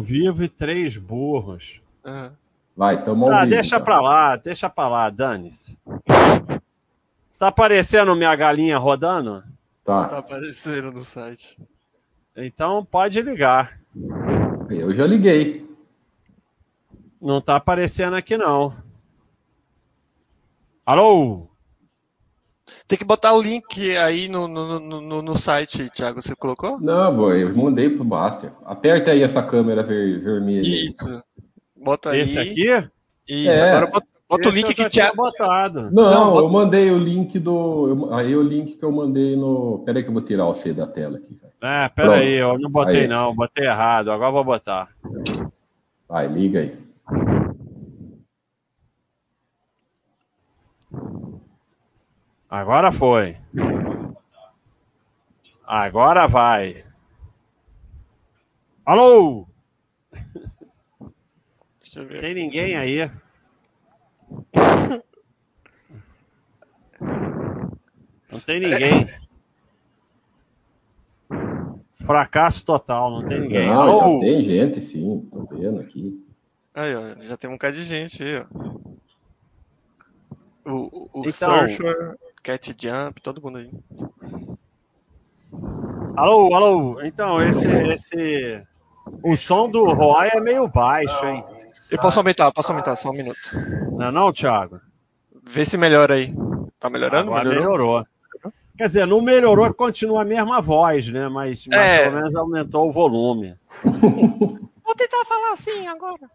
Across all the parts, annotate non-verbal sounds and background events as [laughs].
vivo e três burros. Aham. Vai, tamo ao Ah, vivo, deixa tá? pra lá, deixa pra lá, dane-se. Tá aparecendo minha galinha rodando? Tá Tá, aparecendo no site. Então pode ligar. eu já liguei. Não tá aparecendo aqui não. Alô? Tem que botar o link aí no, no, no, no- site, Thiago. Você colocou? Não, boy, eu mandei pro Baster. Aperta aí essa câmera ver- vermelha. Isso. Bota aí. Esse aqui? Isso. É. Agora bota, bota o link que tinha Thiago. botado. Não, Não, bota- eu mandei o link do. eu- aí o link que eu mandei no. Pera aí que eu vou tirar o C da tela aqui. velho. É, pera Pronto. aí, eu não botei Aí. não, botei errado. Agora eu vou botar. Vai, liga aí. Agora foi. Agora vai. Alô? Deixa eu ver. Tem ninguém aí? Não tem ninguém. Fracasso total, não tem ninguém. Não, Alô? já tem gente, sim. Tô vendo aqui. Aí, ó, já tem um bocado de gente aí, ó. O, o, o Então- Searcher, Cat Jump, todo mundo aí. Alô, alô. Então, esse, esse. O som do Roy é meio baixo, hein? Eu posso aumentar, posso aumentar, só um minuto. Não é não, Thiago? Vê se melhora aí. Tá melhorando? Agora Melhorou? melhorou. Quer dizer, não melhorou, continua a mesma voz, né? Mas, mas É. pelo menos aumentou o volume. [laughs] Vou tentar falar assim agora.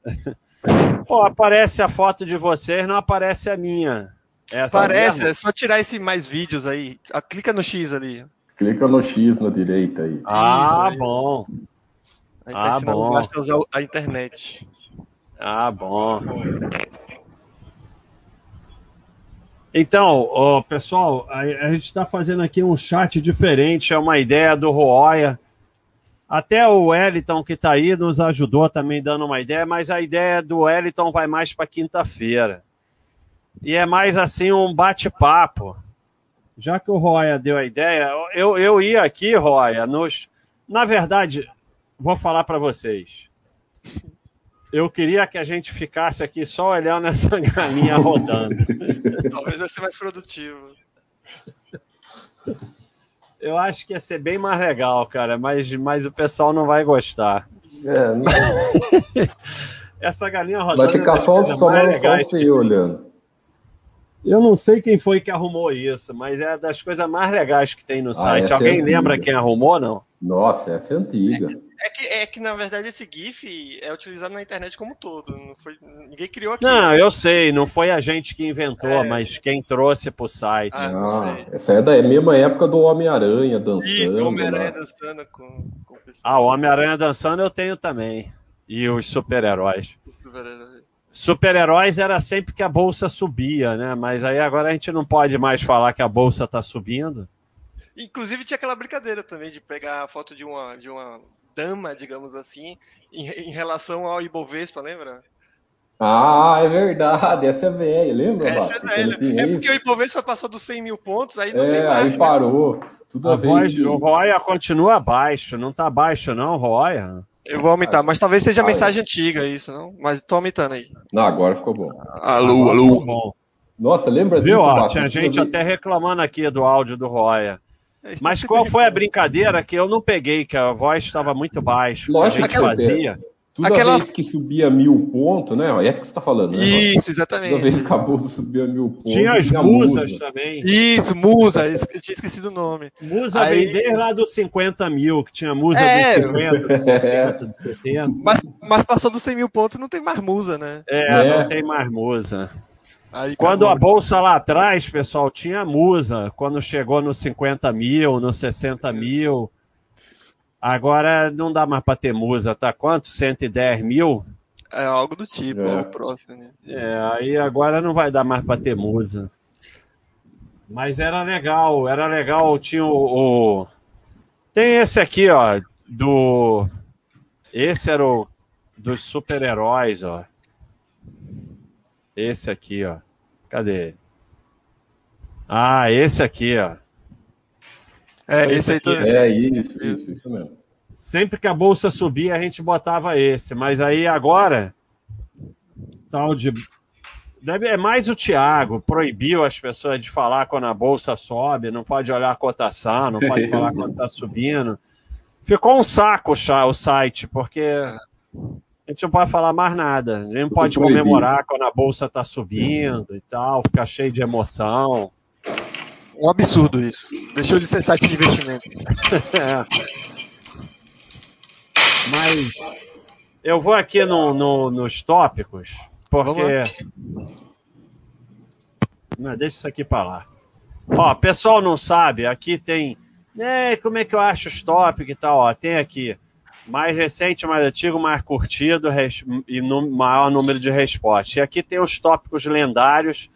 [laughs] Pô, aparece a foto de vocês, não aparece a minha. Essa Parece, mesmo? é só tirar esse mais vídeos aí. Ah, clica no X ali. Clica no X na direita aí. Ah, aí. bom. Aí Ah, tá ensinando bom. basta usar a internet. Ah, bom. Então, ó, pessoal, a, a gente está fazendo aqui um chat diferente, é uma ideia do Roya. Até o Wellington que está aí nos ajudou também dando uma ideia, mas a ideia do Wellington vai mais para quinta-feira. E é mais assim um bate-papo. Já que o Roya deu a ideia, eu, eu ia aqui, Roya, nos... na verdade, vou falar para vocês. Eu queria que a gente ficasse aqui só olhando essa [laughs] galinha rodando. Talvez vai ser mais produtivo. Eu acho que ia ser bem mais legal, cara, mas, mas o pessoal não vai gostar. É, não- [laughs] Essa galinha rodando. vai ficar só, só, mais só legais. você olhando. Eu não sei quem foi que arrumou isso, mas é das coisas mais legais que tem no site. essa é Alguém antiga. lembra quem arrumou, não? Nossa, essa é antiga. É que, é que, na verdade, esse GIF é utilizado na internet como um todo. Não foi, ninguém criou aqui. Não, eu sei, não foi a gente que inventou, É. mas quem trouxe pro site. Ah, não Ah, sei. essa é da mesma época do Homem-Aranha dançando. Isso, o Homem-Aranha lá. dançando com, com o pessoal. Ah, o Homem-Aranha dançando eu tenho também. E os super-heróis. Super-heróis era sempre que a bolsa subia, né? Mas aí agora a gente não pode mais falar que a bolsa tá subindo. Inclusive tinha aquela brincadeira também de pegar a foto de uma, de uma dama, digamos assim, em, em relação ao Ibovespa, lembra? Ah, é verdade, essa é velha, lembra? Essa é Bate? Quando velha. É isso? porque o Ibovespa passou dos 100 mil pontos, aí não tem É, mais. aí né? parou. Tudo A a voz, o Roya continua baixo, não tá baixo não, Roya? Eu vou aumentar, mas talvez seja Ah, mensagem antiga isso, não? Mas tô aumentando aí. Não, agora ficou bom. Alô, Agora tá bom. Nossa, lembra Viu? disso, Ó, Bate? tinha gente vez- até reclamando aqui do áudio do Roya. É, isso Mas tá qual foi a brincadeira que eu não peguei, que a voz estava muito baixa, Lógico que a gente que fazia? Toda Aquela- vez que subia mil pontos, né? ó, Essa que você tá falando, né? Isso, Toda vez exatamente. que a bolsa subia mil pontos. Tinha as musas também. Isso, Musa, eu tinha esquecido o nome. Musa Aí- vem desde lá dos 50 mil, que tinha musa É. dos 50, dos 60, dos 70. Mas, mas passou dos 100 mil pontos, não tem mais Musa, né? É, É. não tem mais musa. Aí Quando a acabou. bolsa lá atrás, pessoal, tinha musa. Quando chegou nos 50 mil, nos 60 mil. Agora não dá mais para ter musa, tá? Quanto? 110 mil? É algo do tipo, É. é o próximo, né? É, aí agora não vai dar mais para ter musa. Mas era legal, era legal. Tinha o, o- Tem esse aqui, ó, do. Esse era o dos super-heróis, ó. Esse aqui, ó. Cadê? Ah, esse aqui, ó. É, Esse esse aí aqui também. É isso, isso, isso mesmo. Sempre que a bolsa subia, a gente botava esse. Mas aí agora, tal de. Deve, é mais o Thiago, proibiu as pessoas de falar quando a bolsa sobe, não pode olhar a cotação, não pode [laughs] falar quando está subindo. Ficou um saco o site, porque a gente não pode falar mais nada. A gente não pode comemorar quando a bolsa está subindo e tal, ficar cheio de emoção. Um absurdo isso. Deixou de ser site de investimentos. é. [laughs] Mas eu vou aqui no, no, nos tópicos, porque. Não, deixa isso aqui para lá. Ó, pessoal não sabe, aqui tem. Né, como é que eu acho os tópicos e tal? Ó, tem aqui mais recente, mais antigo, mais curtido e no, maior número de respostas. E aqui tem os tópicos lendários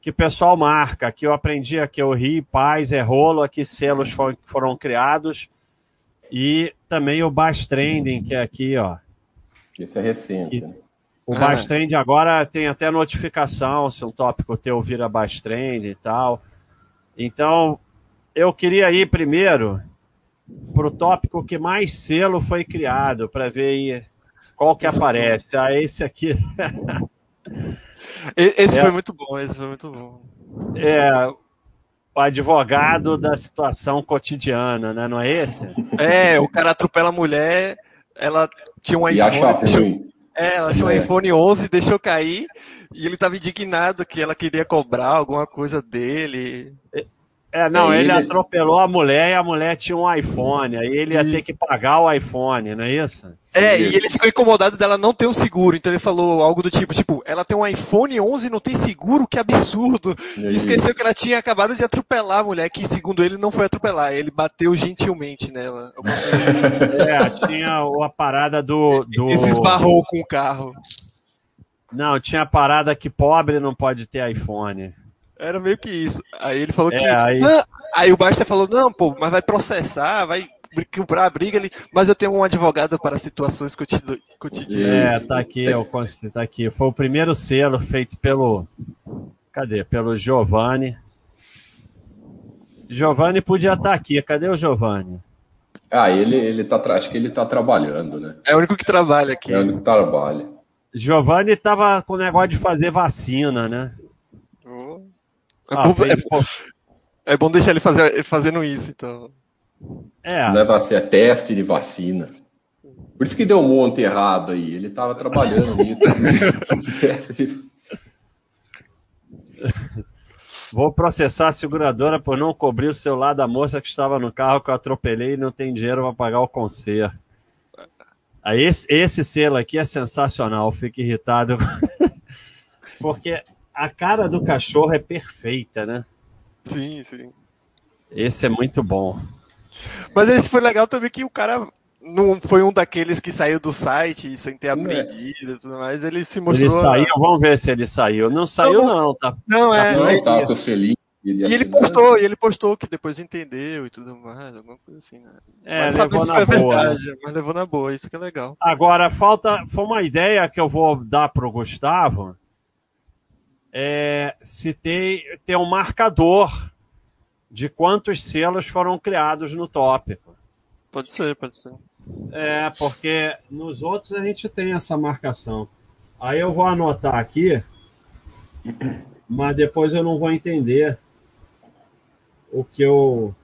que o pessoal marca. Aqui eu aprendi aqui o Ri, Paz, é rolo, aqui selos foram, foram criados. E também o Bass Trending, que é aqui, ó. Isso é recente. Né? O ah. Bass Trending agora tem até notificação se um tópico teu vira Bass Trending e tal. Então, eu queria ir primeiro para o tópico que mais selo foi criado, para ver aí qual que aparece. Ah, esse aqui. [laughs] esse é, foi muito bom, esse foi muito bom. É, o advogado da situação cotidiana, né? Não é esse? É, o cara atropela a mulher, ela tinha um iPhone. Deixou, é, ela tinha um é. iPhone 11, deixou cair e ele estava indignado que ela queria cobrar alguma coisa dele. É, é, não, ele, ele, atropelou a mulher e a mulher tinha um iPhone. Aí ele ia ter que pagar o iPhone, não é isso? É, e ele ficou incomodado dela não ter um seguro. Então ele falou algo do tipo, tipo, ela tem um iPhone 11 e não tem seguro, que absurdo. E esqueceu que ela tinha acabado de atropelar a mulher, que segundo ele não foi atropelar, ele bateu gentilmente nela. [laughs] é, tinha a parada do, do... Ele se esbarrou com o carro. Não, tinha a parada que pobre não pode ter iPhone. Era meio que isso. Aí ele falou é, que. Aí... aí o Barça falou: não, pô, mas vai processar, vai comprar a briga ali, mas eu tenho um advogado para situações cotidianas. É, tá aqui, eu tá aqui. Foi o primeiro selo feito pelo. Cadê? Pelo Giovanni. Giovanni podia estar tá aqui. Cadê o Giovanni? Ah, ele, ele tá, acho que ele tá trabalhando, né? É o único que trabalha aqui. É o único que trabalha. Giovanni tava com o negócio de fazer vacina, né? É, ah, bom, é, é, bom deixar ele fazer, fazendo isso, então. É. Leva a ser teste de vacina. Por isso que deu um monte errado aí. Ele estava trabalhando nisso. [laughs] Vou processar a seguradora por não cobrir o celular da moça que estava no carro que eu atropelei e não tem dinheiro para pagar o conserto. Esse, esse selo aqui é sensacional, fico irritado. [laughs] Porque a cara do cachorro é perfeita, né? Sim, sim. Esse é muito bom. Mas esse foi legal também que o cara não foi um daqueles que saiu do site sem ter é. aprendido e tudo mais. Ele se mostrou. Ele saiu, vamos ver se ele saiu. Não saiu, não, não tá? Não, é. Tá, não, tá com o selinho. E ele postou, e ele postou que depois entendeu e tudo mais, alguma coisa assim, né? É, mas levou na boa. Verdade, mas levou na boa, isso que é legal. Agora, falta. Foi uma ideia que eu vou dar pro Gustavo é, se tem, tem um marcador de quantos selos foram criados no tópico. Pode ser, pode ser. É, porque nos outros a gente tem essa marcação. Aí eu vou anotar aqui, mas depois eu não vou entender o que eu.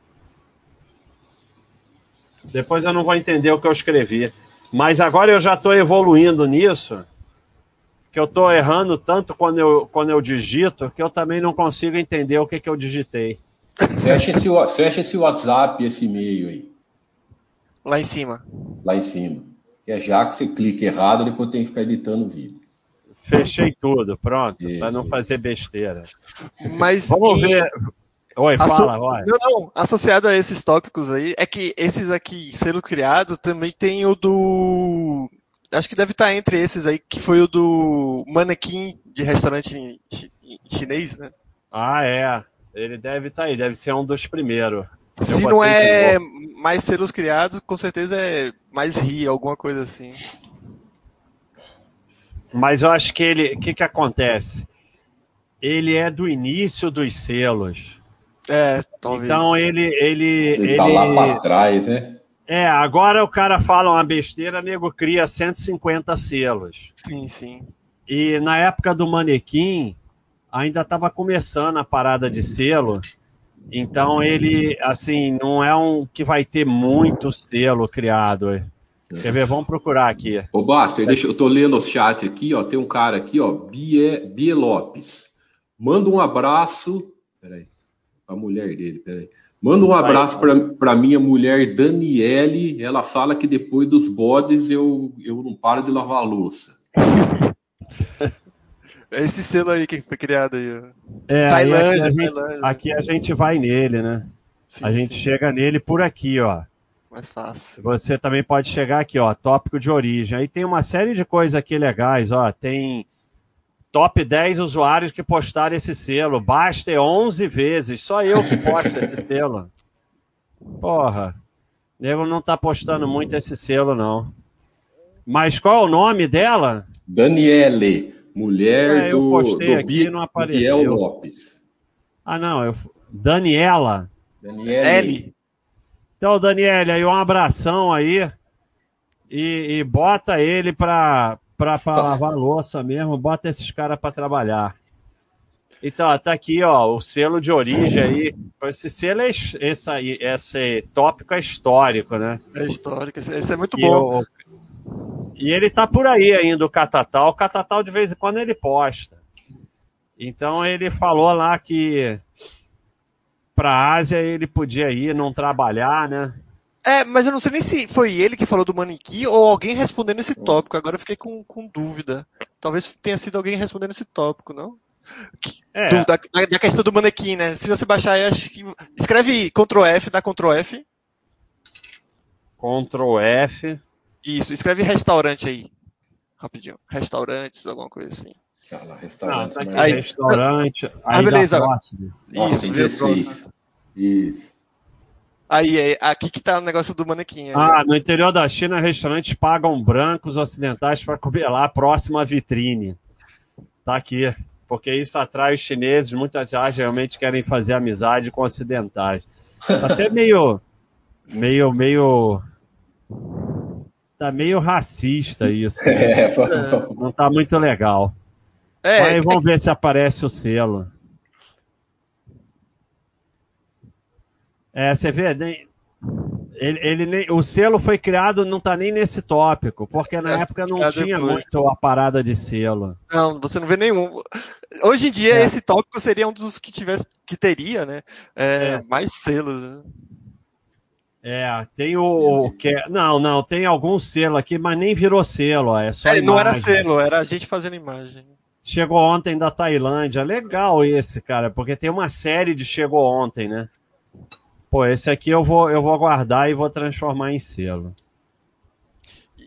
Depois eu não vou entender o que eu escrevi. Mas agora eu já estou evoluindo nisso que eu estou errando tanto quando eu, quando eu digito que eu também não consigo entender o que, que eu digitei. Fecha esse, fecha esse WhatsApp, esse e-mail aí. Lá em cima. Lá em cima. Que é já que você clica errado, depois tem que ficar editando o vídeo. Fechei tudo, pronto, para não fazer besteira. Mas vamos e... ver. Oi, fala, Roy. Não, não, associado a esses tópicos aí, é que esses aqui sendo criados também tem o do acho que deve estar entre esses aí, que foi o do manequim de restaurante chinês, né? Ah, é. Ele deve estar aí, deve ser um dos primeiros. Se não é mais selos criados, com certeza é mais ri, alguma coisa assim. Mas eu acho que ele. O que, que acontece? Ele é do início dos selos. É, talvez. Então ele. Ele, ele, ele tá lá para trás, né? É, agora o cara fala uma besteira, nego cria 150 selos. Sim, sim. E na época do manequim, ainda estava começando a parada de selo. Então ele, assim, não é um que vai ter muito selo criado. Quer ver? Vamos procurar aqui. Ô, Baster, deixa, eu tô lendo os chats aqui, ó. Tem um cara aqui, ó, Bie, Bie Lopes. Manda um abraço. Peraí. A mulher dele, peraí. Manda um abraço para minha mulher Daniele. Ela fala que depois dos bodes eu, eu não paro de lavar a louça. É esse selo aí que foi criado aí. É, Tailândia, aqui, a gente, aqui a gente vai nele, né? Sim, a gente sim. chega nele por aqui, ó. Mais fácil. Você também pode chegar aqui, ó, tópico de origem. Aí tem uma série de coisas aqui legais, ó. Tem top 10 usuários que postaram esse selo. Basta 11 vezes. Só eu que posto esse selo. Porra. Nego não tá postando muito esse selo, não. Mas qual é o nome dela? Daniele, mulher é, eu do, postei do aqui, não apareceu. Biel Lopes. Ah, não. Eu... Daniela. Daniele. Então, Daniele, aí um abração aí. E, e bota ele para para lavar louça mesmo, bota esses caras para trabalhar. Então, tá aqui, ó, o selo de origem aí. Esse selo é esse, esse tópico é histórico, né? É histórico, esse é muito e bom. e ele tá por aí ainda, o Catatal. O Catatal, de vez em quando, ele posta. Então, ele falou lá que para a Ásia ele podia ir, não trabalhar, né? É, mas eu não sei nem se foi ele que falou do manequim ou alguém respondendo esse tópico. Agora eu fiquei com, com dúvida. Talvez tenha sido alguém respondendo esse tópico, não? É. Do, da, da, questão do manequim, né? Se você baixar aí, acho que. Escreve Ctrl F, dá Ctrl F. Ctrl F. Isso, escreve restaurante aí. Rapidinho. Restaurantes, alguma coisa assim. Ah, lá, restaurante. Não, tá aí, restaurante. Ah, aí beleza. Nossa, Isso, 16. Isso. Aí, é, aqui que tá o negócio do manequim. Ah, no interior da China, restaurantes pagam brancos ocidentais para comer lá próximo à vitrine. Tá aqui. Porque isso atrai os chineses, muitas vezes realmente querem fazer amizade com ocidentais. Tá até meio. meio. meio. Tá meio racista isso. Né? [laughs] É, Não tá muito legal. É, Aí vamos ver se aparece o selo. É, você vê, nem, ele, ele nem, o selo foi criado, não está nem nesse tópico, porque na é, época não tinha depois. muito a parada de selo. Não, você não vê nenhum. Hoje em dia, é. esse tópico seria um dos que tivesse, que teria, né? É, é. mais selos. Né? É, tem o, o que não, não, tem algum selo aqui, mas nem virou selo, é só. É, não era selo, era a gente fazendo imagem. Chegou ontem da Tailândia, legal esse cara, porque tem uma série de chegou ontem, né? Pô, esse aqui eu vou, eu vou guardar e vou transformar em selo.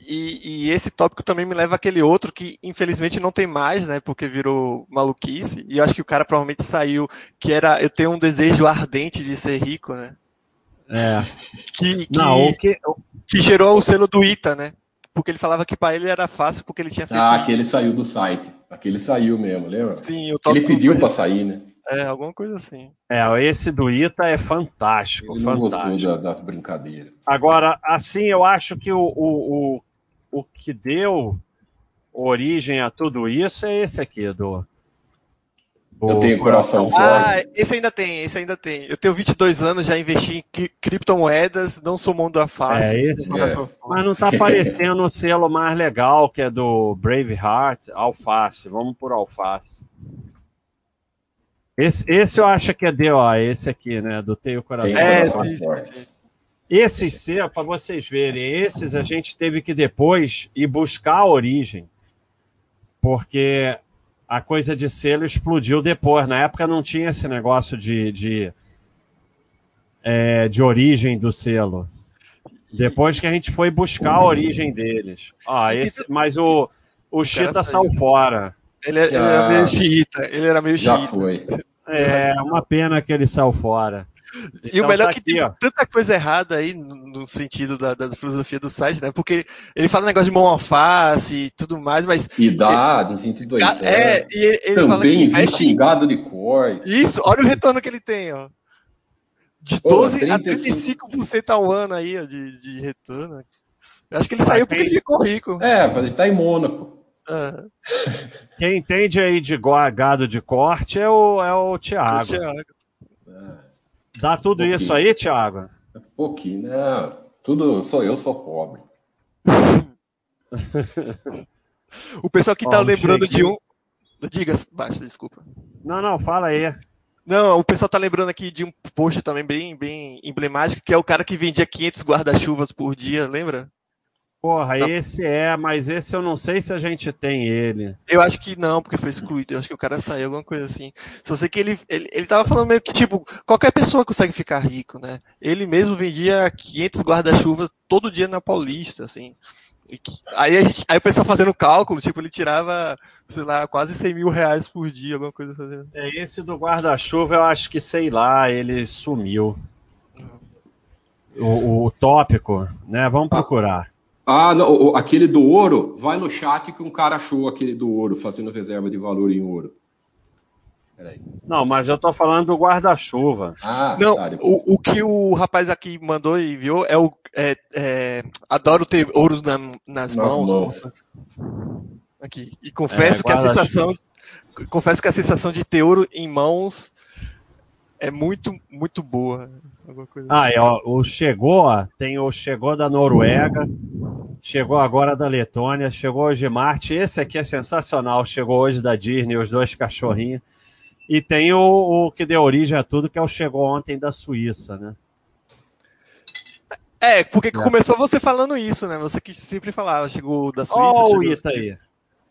E, e, esse tópico também me leva àquele outro que infelizmente não tem mais, né? Porque virou maluquice. E eu acho que o cara provavelmente saiu, que era eu tenho um desejo ardente de ser rico, né? É. Que, que, não, o que, que gerou o selo do Ita, né? Porque ele falava que para ele era fácil porque ele tinha feito. Ah, aquele saiu do site. Aquele saiu mesmo, lembra? Sim, o tópico. Ele pediu para sair, né? É, alguma coisa assim. É, esse do Ita é fantástico. Ele não fantástico. gostou das brincadeiras. Agora, assim, eu acho que o, o, o, o que deu origem a tudo isso é esse aqui, do. Eu tenho coração forte. Ah, esse ainda tem, esse ainda tem. Eu tenho 22 anos, já investi em criptomoedas, não sou mão da face. É esse? É. Mas não tá aparecendo o selo mais legal, que é do Braveheart, Alface. Vamos por Alface. Esse, esse eu acho que é ó, esse aqui, né? Do Teio Coração. É, esse, esses, para vocês verem, esses a gente teve que depois ir buscar a origem, porque a coisa de selo explodiu depois. Na época não tinha esse negócio de, de, é, de origem do selo. Depois que a gente foi buscar a origem deles. Ah, esse, mas o, o Chita saiu fora. Ele, ele era meio xiita. Ele era meio Já foi. É, uma pena que ele saiu fora. E então, o melhor tá é que aqui, tem ó. tanta coisa errada aí no sentido da, da, filosofia do site, né? Porque ele fala negócio de mão alface e tudo mais, mas. Idade, 22 anos. É, e ele Também fala que investe em gado de cor. Isso, olha o retorno que ele tem, ó. De 12 Pô, a 35% ao ano aí, ó, de, de retorno. Eu acho que ele saiu porque ele ficou rico. É, ele tá em Mônaco. É. Quem entende aí de gado de corte é o, é o Thiago. O Thiago. Dá tudo um isso aí, Thiago? Um pouquinho, né? Tudo, sou eu, sou pobre. [laughs] o pessoal que tá lembrando de um. Diga, baixa, desculpa. Não, não, fala aí. Não, o pessoal tá lembrando aqui de um post também bem, bem emblemático, que é o cara que vendia 500 guarda-chuvas por dia, lembra? Porra, não. esse é, mas esse eu não sei se a gente tem ele. Eu acho que não, porque foi excluído. Eu acho que o cara saiu, alguma coisa assim. Só sei que ele, ele, ele tava falando meio que, tipo, qualquer pessoa consegue ficar rico, né? Ele mesmo vendia 500 guarda-chuvas todo dia na Paulista, assim. Aí, gente, aí o pessoal fazendo cálculo, tipo, ele tirava, sei lá, quase 100 mil reais por dia, alguma coisa fazendo. É, esse do guarda-chuva, eu acho que, sei lá, ele sumiu. O, o tópico, né? Vamos procurar. Ah, não, aquele do ouro, vai no chat que um cara achou aquele do ouro, fazendo reserva de valor em ouro. Peraí. Não, mas eu tô falando do guarda-chuva. Ah, não, tá, o, o que o rapaz aqui mandou e viu é o. É, é, adoro ter ouro na, nas, nas mãos. mãos. Aqui. E confesso é, que a sensação. Confesso que a sensação de ter ouro em mãos é muito, muito boa. ah, é, ó, o chegou, tem o chegou da Noruega, chegou agora da Letônia, chegou hoje de Marte. Esse aqui é sensacional. Chegou hoje da Disney, os dois cachorrinhos. E tem o, o que deu origem a tudo, que é o chegou ontem da Suíça, né? É, porque é. começou você falando isso, né? Você que sempre falava, chegou da Suíça. Olha o Ita aí.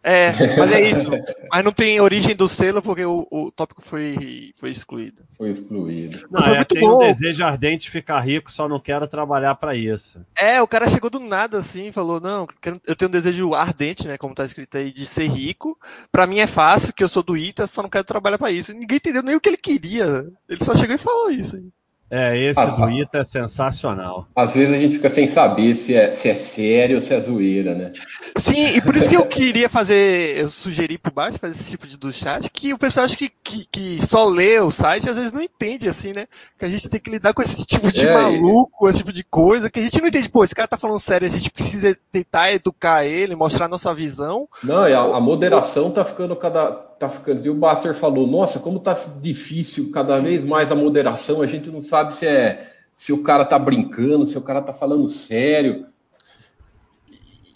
É, [laughs] mas é isso. mas não tem origem do selo porque o, o tópico foi, foi excluído. Foi excluído. Não, foi é, muito tem bom. um desejo ardente de ficar rico, só não quero trabalhar para isso. É, o cara chegou do nada assim, falou: Não, eu tenho um desejo ardente, né? Como tá escrito aí, de ser rico. Para mim é fácil, que eu sou do ITA, só não quero trabalhar para isso. Ninguém entendeu nem o que ele queria. Ele só chegou e falou isso aí. É, esse As, do Ita é sensacional. Às vezes a gente fica sem saber se é, se é sério ou se é zoeira, né? Sim, e por isso que eu queria fazer, eu sugeri por baixo, fazer esse tipo de do chat, que o pessoal acha que, que, que só lê o site às vezes não entende, assim, né? Que a gente tem que lidar com esse tipo de é, maluco, esse tipo de coisa, que a gente não entende, pô, esse cara tá falando sério, a gente precisa tentar educar ele, mostrar a nossa visão. Não, a, a moderação tá ficando cada tá ficando. E o Buster falou: nossa, como tá difícil cada Sim. vez mais a moderação, a gente não sabe se é se o cara tá brincando, se o cara tá falando sério.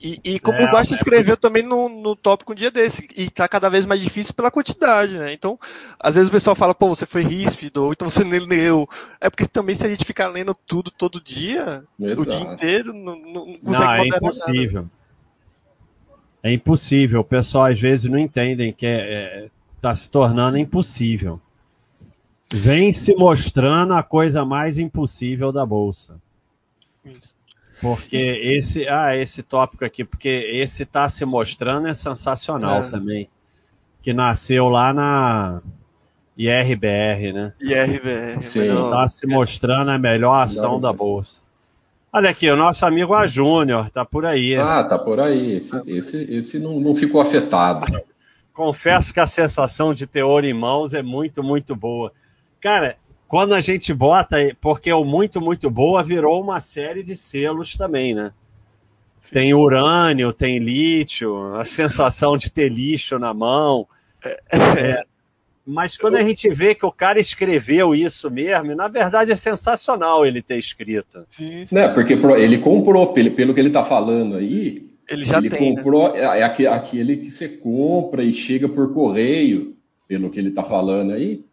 E, e como é, o Basta escreveu também no, no tópico um dia desse, e tá cada vez mais difícil pela quantidade, né? Então, às vezes o pessoal fala, pô, você foi ríspido, ou então você nem leu. É porque também se a gente ficar lendo tudo todo dia, Exato. o dia inteiro, não, não, não consegue não, é impossível. Nada. É impossível. O pessoal às vezes não entendem que está é, é tá se tornando impossível. Vem se mostrando a coisa mais impossível da bolsa. Isso. Porque esse, ah, esse tópico aqui, porque esse está se mostrando é sensacional é. também. Que nasceu lá na IRBR, né? IRBR. Está se mostrando a melhor ação da bolsa. Olha aqui, o nosso amigo A Júnior, tá por aí. Ah, tá por aí. Esse, esse, esse não, não ficou afetado. [laughs] Confesso que a sensação de ter ouro em mãos é muito, muito boa. Cara, quando a gente bota, porque o muito, muito boa virou uma série de selos também, né? Sim. Tem urânio, tem lítio, a sensação de ter lixo na mão. É, é mas quando a gente vê que o cara escreveu isso mesmo, na verdade é sensacional ele ter escrito. Sim, sim. Né, porque ele comprou, pelo, que ele está falando aí, ele já ele tem, né? comprou, né? é aquele que você compra e chega por correio, pelo que ele está falando aí.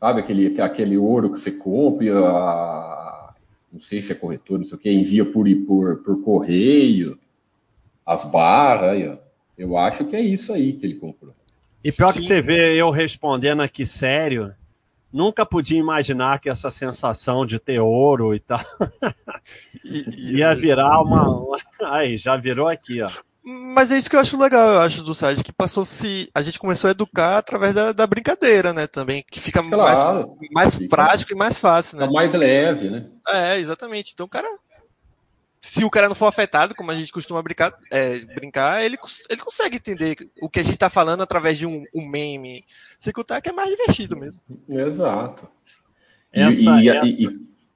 Sabe aquele, aquele ouro que você compra, a, não sei se é corretor, não sei o que, envia por, por, por correio, as barras, aí, ó. eu acho que é isso aí que ele comprou. E pior Sim. que você vê eu respondendo aqui sério, nunca podia imaginar que essa sensação de ter ouro e tal [laughs] ia virar uma. Aí, já virou aqui, ó. Mas é isso que eu acho legal, eu acho, do site, que passou se. A gente começou a educar através da, da brincadeira, né? Também, que fica claro, mais, mais fica, prático e mais fácil, né? mais leve, né? É, exatamente. Então o cara se o cara não for afetado, como a gente costuma brincar, é, brincar ele, ele consegue entender o que a gente está falando através de um, um meme. Se que é mais divertido mesmo. Exato. Essa, e, essa... E,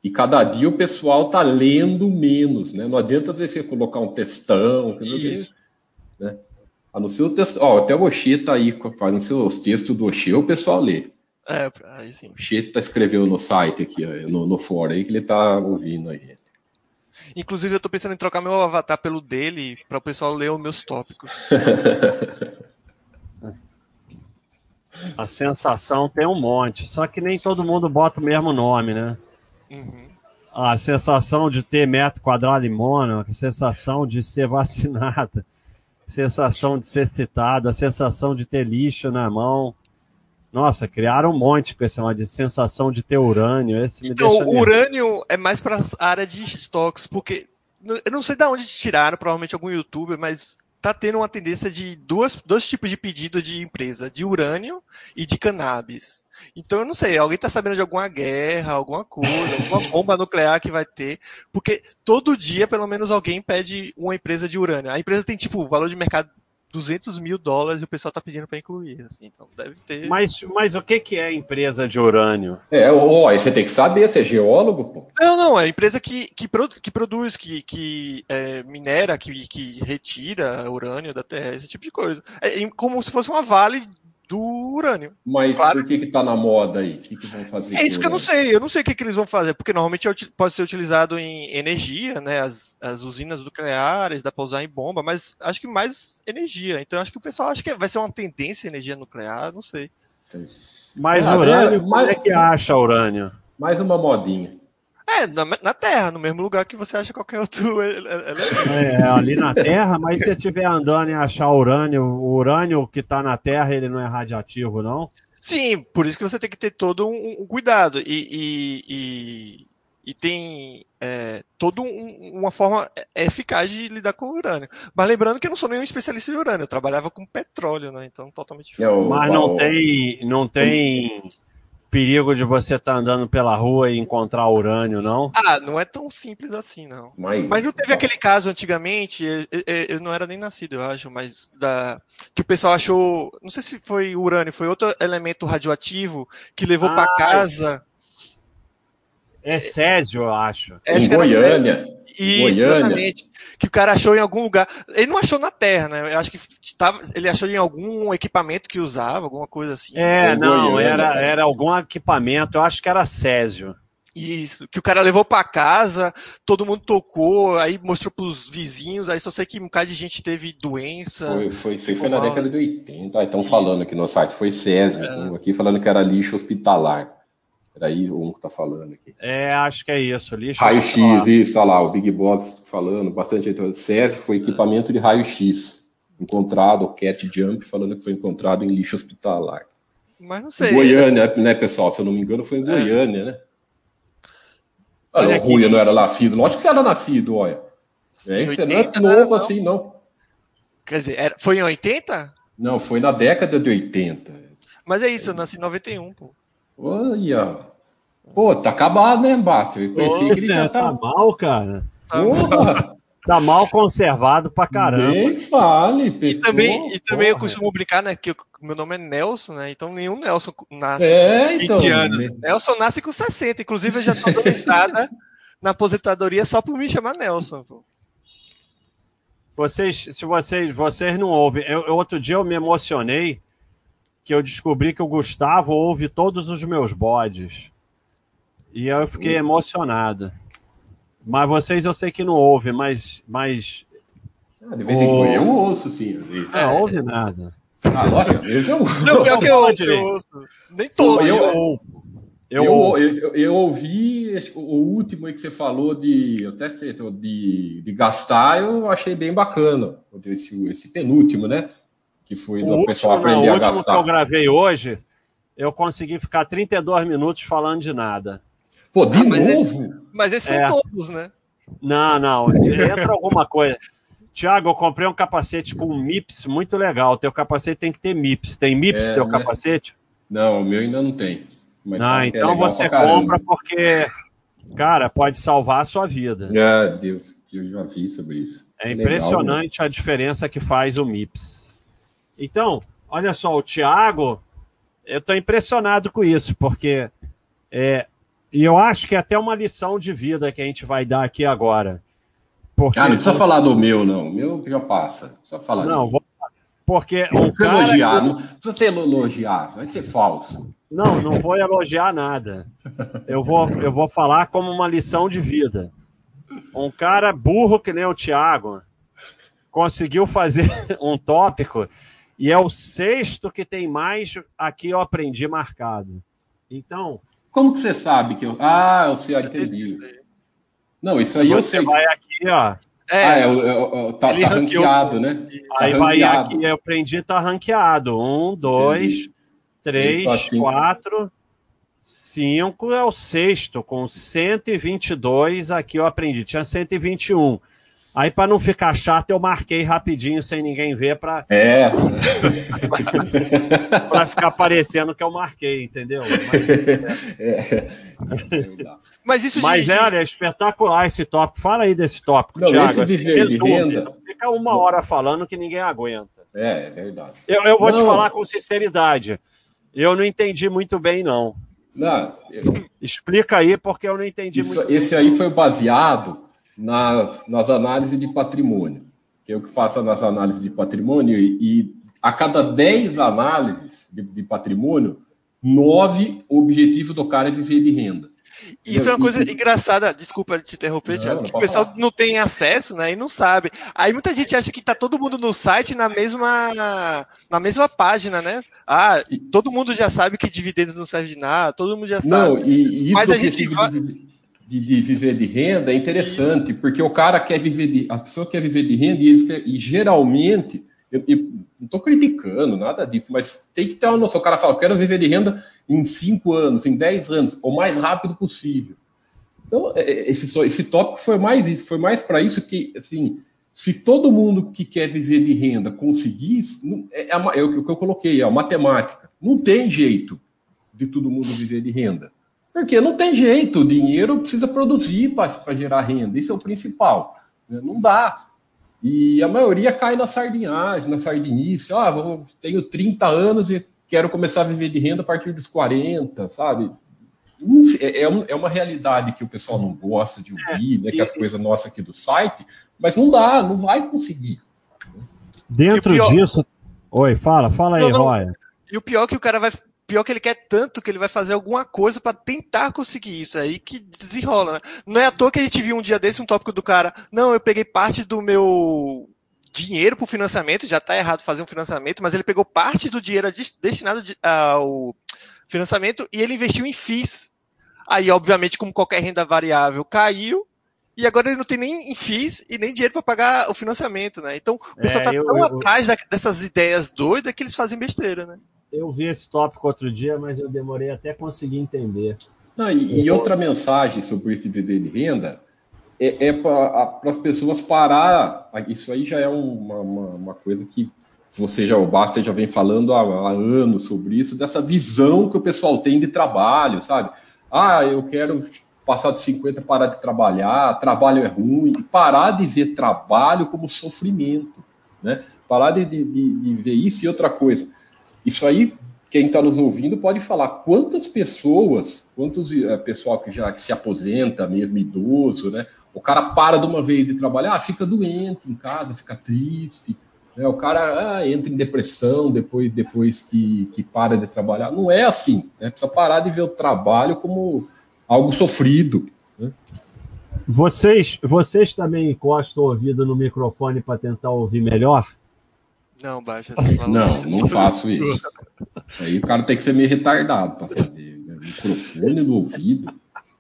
e, cada dia o pessoal tá lendo menos, né? Não adianta você colocar um textão, Isso. né? A não ser o texto. Ó, até o Oxê tá aí fazendo os textos do Oxê, o pessoal lê. É, aí sim. O Oxê tá escrevendo no site aqui, no, no fórum aí, que ele tá ouvindo aí. Inclusive, eu tô pensando em trocar meu avatar pelo dele para o pessoal ler os meus tópicos. [laughs] A sensação tem um monte, só que nem todo mundo bota o mesmo nome, né? Uhum. A sensação de ter metro quadrado em mono, a sensação de ser vacinada, a sensação de ser citado, a sensação de ter lixo na mão. Nossa, criaram um monte com esse uma de sensação de ter urânio. Esse então, o urânio é mais para a área de estoques, porque eu não sei de onde tiraram, provavelmente algum youtuber, mas tá tendo uma tendência de duas, dois tipos de pedido de empresa, de urânio e de cannabis. Então eu não sei, alguém tá sabendo de alguma guerra, alguma coisa, alguma [laughs] bomba nuclear que vai ter, porque todo dia pelo menos alguém pede uma empresa de urânio. A empresa tem tipo valor de mercado 200 mil dólares e o pessoal tá pedindo para incluir, assim, então deve ter. Mas, mas o que, que é empresa de urânio? É, ó, você tem que saber, você é geólogo, pô. Não, não, é empresa que, que, produ que produz, que, que é, minera, que, que retira urânio da terra, esse tipo de coisa. É como se fosse uma vale do urânio. Mas claro. por que que tá na moda aí? O que, que vão fazer? É isso que eu não sei. Eu não sei o que, que eles vão fazer, porque normalmente é pode ser utilizado em energia, né? As, as usinas nucleares, dá para usar em bomba, mas acho que mais energia. Então acho que o pessoal acha que vai ser uma tendência energia nuclear, não sei. Mas é, urânio, mas, é que acha urânio? Mais uma modinha. É, na, na, Terra, no mesmo lugar que você acha qualquer outro. [laughs] É, é, é ali na Terra, mas se você estiver andando e achar urânio, o urânio que está na Terra, ele não é radiativo, não? Sim, por isso que você tem que ter todo um, um cuidado. E, e, e, e tem é, toda um, uma forma eficaz de lidar com o urânio. Mas lembrando que eu não sou nenhum especialista em urânio, eu trabalhava com petróleo, né? Então totalmente diferente. Mas não tem. Não tem perigo de você estar tá andando pela rua e encontrar urânio, não? Ah, não é tão simples assim, não. Mas, mas não teve aquele caso antigamente, eu, eu, eu, não era nem nascido, eu acho, mas da, que o pessoal achou, não sei se foi urânio, foi outro elemento radioativo que levou ah, para casa. É Césio, eu acho. É, em Goiânia. Isso, Goiânia. exatamente. Que o cara achou em algum lugar. Ele não achou na Terra, né? Eu acho que tava, ele achou em algum equipamento que usava, alguma coisa assim. É, não, era, era algum equipamento, eu acho que era Césio. Isso, que o cara levou para casa, todo mundo tocou, aí mostrou pros vizinhos, aí só sei que um bocado de gente teve doença. Foi, foi, isso foi na década de 80, ah, estão falando aqui no site, foi Césio, é. aqui falando que era lixo hospitalar. Era aí um que tá falando aqui. É, acho que é isso. Lixo raio-X, isso, olha lá, o Big Boss falando, bastante gente. SESI foi equipamento de raio-X. Encontrado, o Cat Jump falando que foi encontrado em lixo hospitalar. Mas não sei. Em Goiânia, né, pessoal? Se eu não me engano, foi em é. Goiânia, né? Olha, o Rui não era nascido. Lógico que você era nascido, olha. É, você não é novo não. assim, não. Quer dizer, era, foi em 80? Não, foi na década de 80. Mas é isso, eu nasci em 91, pô. Olha. Pô, tá acabado, né, Basta? Eu pensei Pô, que ele já tá... tá mal, cara. Tá Porra. Tá mal conservado pra caramba. Nem fale. E também, e também eu costumo brincar, né? Que o meu nome é Nelson, né? Então nenhum Nelson nasce é, com 20 então, anos. Né? Nelson nasce com 60. Inclusive, eu já tô dando entrada na aposentadoria só por me chamar Nelson. Pô. Vocês, se vocês, vocês não ouvem, eu, outro dia eu me emocionei que eu descobri que o Gustavo ouve todos os meus bodes. E eu fiquei emocionado. Mas vocês eu sei que não ouve, mas. mas ah, de vez em quando eu ouço, sim. Não é, ouve nada. Ah, lógico, às vezes eu Não, pior que eu ouço, eu ouço. Nem todo. Eu, eu, ouvo. Eu, eu, eu, ouvi o último aí que você falou de até de, de gastar, eu achei bem bacana. Esse, esse penúltimo, né? Que foi do pessoal aprender não, a gastar. O último que eu gravei hoje, eu consegui ficar 32 minutos falando de nada. Pô, de ah, mas novo? Esse, mas esses é. são todos, né? Não, não, entra alguma coisa. Tiago, eu comprei um capacete com MIPS muito legal. Teu capacete tem que ter MIPS. Tem MIPS é, teu né? capacete? Não, o meu ainda não tem. Mas não, é então é você compra porque, cara, pode salvar a sua vida. É, Deus, eu já vi sobre isso. É, é impressionante legal, né? a diferença que faz o MIPS. Então, olha só, o Thiago, eu estou impressionado com isso, porque é, e eu acho que é até uma lição de vida que a gente vai dar aqui agora. Porque... Ah, não precisa falar do meu, não. O meu já passa. Não precisa falar Não, vou... porque um não cara... elogiar, não precisa ser elogiar, vai ser falso. Não, não vou elogiar nada. Eu vou, eu vou falar como uma lição de vida. Um cara burro que nem o Thiago conseguiu fazer [laughs] um tópico e é o sexto que tem mais aqui eu aprendi marcado. Então. Como que você sabe que eu. Ah, eu sei, eu entendi. Não, isso aí eu sei. vai aqui, ó. É, ah, é, é, é, tá, tá ranqueado, né? Tá aí ranqueado. vai aqui, eu aprendi, tá ranqueado. Um, dois, entendi. três, três quatro, cinco é o sexto, com 122 aqui eu aprendi. Tinha 121. Aí, para não ficar chato, eu marquei rapidinho, sem ninguém ver, para. É. [laughs] para ficar parecendo que eu marquei, entendeu? Mas, é. Mas isso Mas de... é, é espetacular esse tópico. Fala aí desse tópico, não, Thiago. Esse viver de renda... Não fica uma hora falando que ninguém aguenta. É, é verdade. Eu, eu vou não. te falar com sinceridade. Eu não entendi muito bem, não. Não, eu... Explica aí, porque eu não entendi Isso, muito Esse bem. aí foi baseado nas, nas análises de patrimônio, que é o que faço nas análises de patrimônio, e, e a cada 10 análises de, de patrimônio, nove o objetivo do cara é viver de renda. Isso é uma coisa engraçada, desculpa te interromper, Thiago, que o pessoal falar. não tem acesso, né, e não sabe. Aí muita gente acha que tá todo mundo no site na mesma na mesma página, né? Ah, todo mundo já sabe que dividendo não serve de nada, todo mundo já sabe. Não, e, e isso Mas a gente vai de, de, viver de renda é interessante, porque o cara quer viver de. As pessoas querem viver de renda e, eles querem, e geralmente, eu, eu não estou criticando nada disso, mas tem que ter uma noção. O cara fala, eu quero viver de renda em 5 anos, em 10 anos, o mais rápido possível. Então, é, é, esse, esse tópico foi mais, foi mais para isso que, assim, se todo mundo que quer viver de renda conseguisse, é, é, é, o que eu coloquei, é a matemática. Não tem jeito de todo mundo viver de renda. Porque não tem jeito, o dinheiro precisa produzir para gerar renda, isso é o principal. Né? Não dá. E a maioria cai na sardinhagem, na sardinice. Ah, vou, tenho 30 anos e quero começar a viver de renda a partir dos 40, sabe? É, é, é uma realidade que o pessoal não gosta de ouvir, é, né? Que as coisas nossas aqui do site, mas não dá, não vai conseguir. Dentro pior... disso. Oi, fala, fala aí, Roya. E o pior é que o cara vai pior que ele quer tanto que ele vai fazer alguma coisa para tentar conseguir isso aí que desenrola, né? Não é à toa que a gente viu um dia desse um tópico do cara, não, eu peguei parte do meu dinheiro para o financiamento, já está errado fazer um financiamento, mas ele pegou parte do dinheiro destinado ao financiamento e ele investiu em FIIs. Aí, obviamente, como qualquer renda variável, caiu e agora ele não tem nem FIIs e nem dinheiro para pagar o financiamento, né? Então, o pessoal está é, tão eu, atrás eu... dessas ideias doidas que eles fazem besteira, né? Eu vi esse tópico outro dia, mas eu demorei até conseguir entender. Não, e, e, outra mensagem sobre esse viver de renda é, é para as pessoas parar. Isso aí já é uma, uma, uma, coisa que você já, o Basta já vem falando há, há, anos sobre isso, dessa visão que o pessoal tem de trabalho, sabe? Ah, eu quero passar de 50 parar de trabalhar, trabalho é ruim, parar de ver trabalho como sofrimento, né? Parar de, de, de ver isso e outra coisa isso aí, quem está nos ouvindo pode falar quantas pessoas, quantos é, pessoal que já que se aposenta, mesmo idoso, né? O cara para de uma vez de trabalhar, ah, fica doente em casa, fica triste. Né? O cara ah, entra em depressão depois, depois que, que para de trabalhar. Não é assim. Né? Precisa parar de ver o trabalho como algo sofrido. Né? Vocês, vocês também encostam o ouvido no microfone para tentar ouvir melhor? Não, baixa. Não, não faço isso. Aí o cara tem que ser meio retardado para fazer. Né? Microfone no ouvido.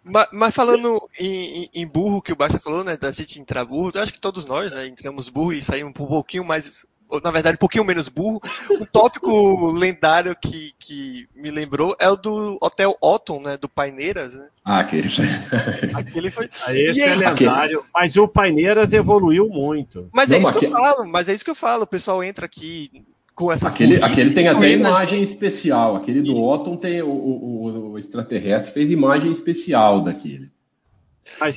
Mas, mas falando em, em, burro que o Baixa falou, né? Da gente entrar burro, eu acho que todos nós, né? Entramos burro e saímos um pouquinho mais na verdade, um pouquinho menos burro. Um tópico [laughs] lendário que, que me lembrou é o do Hotel Otton, né? Do Paineiras, né? Ah, aquele foi. [laughs] aquele foi. Esse é lendário. Aquele... Mas o Paineiras evoluiu muito. Mas é Não, é isso aquele... que eu falo, mas é isso que eu falo. O pessoal entra aqui com essas Aquele, aquele tem até imagem especial. Aquele do Otton tem o, o, o extraterrestre fez imagem especial daquele.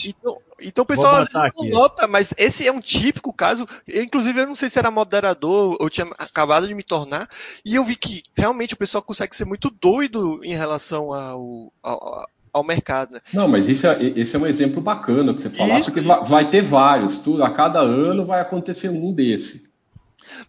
Então, então o pessoal às vezes não nota, mas esse é um típico caso. Eu, inclusive, eu não sei se era moderador ou tinha acabado de me tornar, e eu vi que realmente o pessoal consegue ser muito doido em relação ao, ao ao mercado. Né? Não, mas esse é, esse é um exemplo bacana que você falar, isso, porque isso. Vai, ter vários. Tu, a cada ano vai acontecer um desse.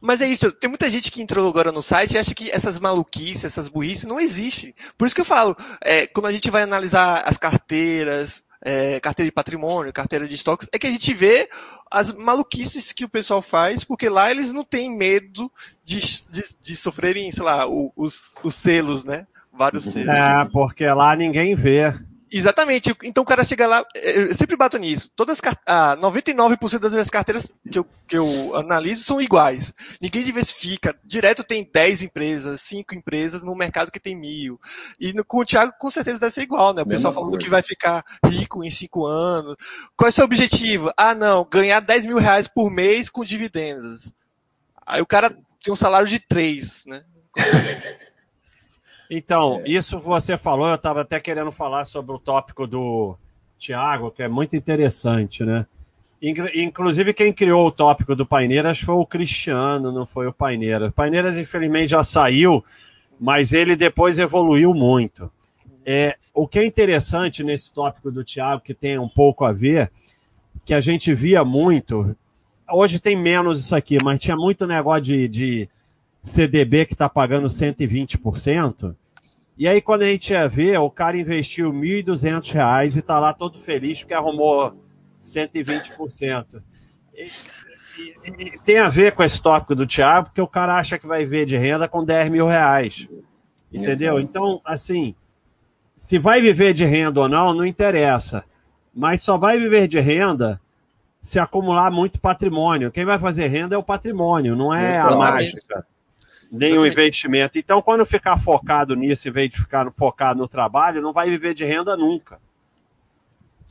Mas é isso, tem muita gente que entrou agora no site e acha que essas maluquices, essas burrices não existem. Por isso que eu falo, é, quando a gente vai analisar as carteiras, é, carteira de patrimônio, carteira de estoques, é que a gente vê as maluquices que o pessoal faz, porque lá eles não têm medo de, de, de sofrerem, sei lá, os, os selos, né? Vários selos. É, porque lá ninguém vê. Exatamente. Então o cara chega lá, eu sempre bato nisso. Todas ah, 99% das minhas carteiras que eu, que eu analiso são iguais. Ninguém diversifica. Direto tem 10 empresas, 5 empresas no mercado que tem mil. E no, com o Thiago com certeza deve ser igual, né? O pessoal falando coisa. que vai ficar rico em 5 anos. Qual é o seu objetivo? Ah, não, ganhar 10 mil reais por mês com dividendos. Aí o cara tem um salário de 3, né? [laughs] Então, é. isso você falou, eu estava até querendo falar sobre o tópico do Tiago, que é muito interessante, né? Inclusive, quem criou o tópico do Paineiras foi o Cristiano, não foi o Paineiras. O Paineiras, infelizmente, já saiu, mas ele depois evoluiu muito. É, o que é interessante nesse tópico do Tiago, que tem um pouco a ver, que a gente via muito, hoje tem menos isso aqui, mas tinha muito negócio de, de CDB que está pagando 120%. E aí, quando a gente ia ver, o cara investiu R$ 1.200 e está lá todo feliz porque arrumou 120%. E, e, e, tem a ver com esse tópico do Thiago, porque o cara acha que vai ver de renda com 10 mil reais. Entendeu? Então, assim, se vai viver de renda ou não, não interessa. Mas só vai viver de renda se acumular muito patrimônio. Quem vai fazer renda é o patrimônio, não é a mágica nem o investimento. Então, quando ficar focado nisso, em vez de ficar focado no trabalho, não vai viver de renda nunca.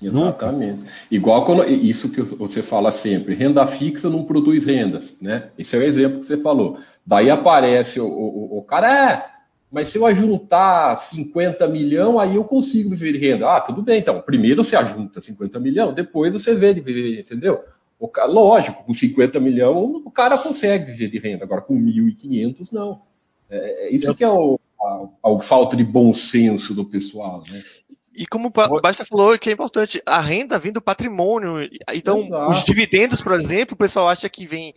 Exatamente. Nunca. Igual quando, isso que você fala sempre, renda fixa não produz rendas, né? Esse é o exemplo que você falou. Daí aparece o, o, o cara, é, mas se eu ajuntar 50 milhões, aí eu consigo viver de renda. Ah, tudo bem, então. Primeiro você ajunta 50 milhões, depois você vê de viver, entendeu? O, lógico, com 50 milhões o cara consegue viver de renda, agora com 1.500 não. É, é, isso que é o, a, a, falta de bom senso do pessoal, né? E como o Basta falou, que é importante, a renda vem do patrimônio. Então, Exato. os dividendos, por exemplo, o pessoal acha que vem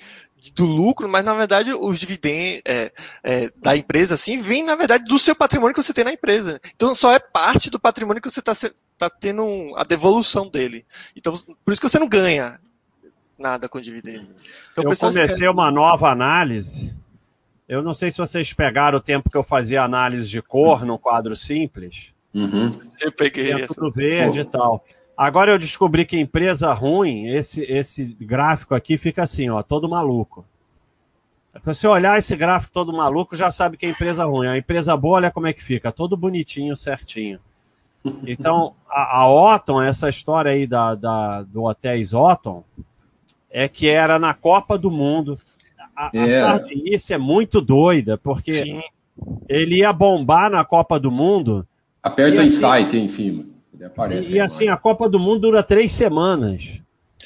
do lucro, mas na verdade os dividendos é, é, da empresa, assim, vem na verdade do seu patrimônio que você tem na empresa. Então, só é parte do patrimônio que você está tá tendo a devolução dele. Então, por isso que você não ganha nada com dividendo. Então, eu comecei esquece... uma nova análise. Eu não sei se vocês pegaram o tempo que eu fazia análise de cor no quadro simples. Uhum. Eu peguei. Tempo do verde e tal. Agora eu descobri que empresa ruim, esse, esse gráfico aqui fica assim, ó, todo maluco. Se você olhar esse gráfico todo maluco, já sabe que é empresa ruim. A empresa boa, olha como é que fica, todo bonitinho, certinho. [laughs] Então, a, a Otton, essa história aí da, da, do Hotéis Otton, é que era na Copa do Mundo. A, é. a Sardinice é muito doida, porque Sim. ele ia bombar na Copa do Mundo. Aperta assim, Insight aí em cima. Aparece e assim, a Copa do Mundo dura três semanas.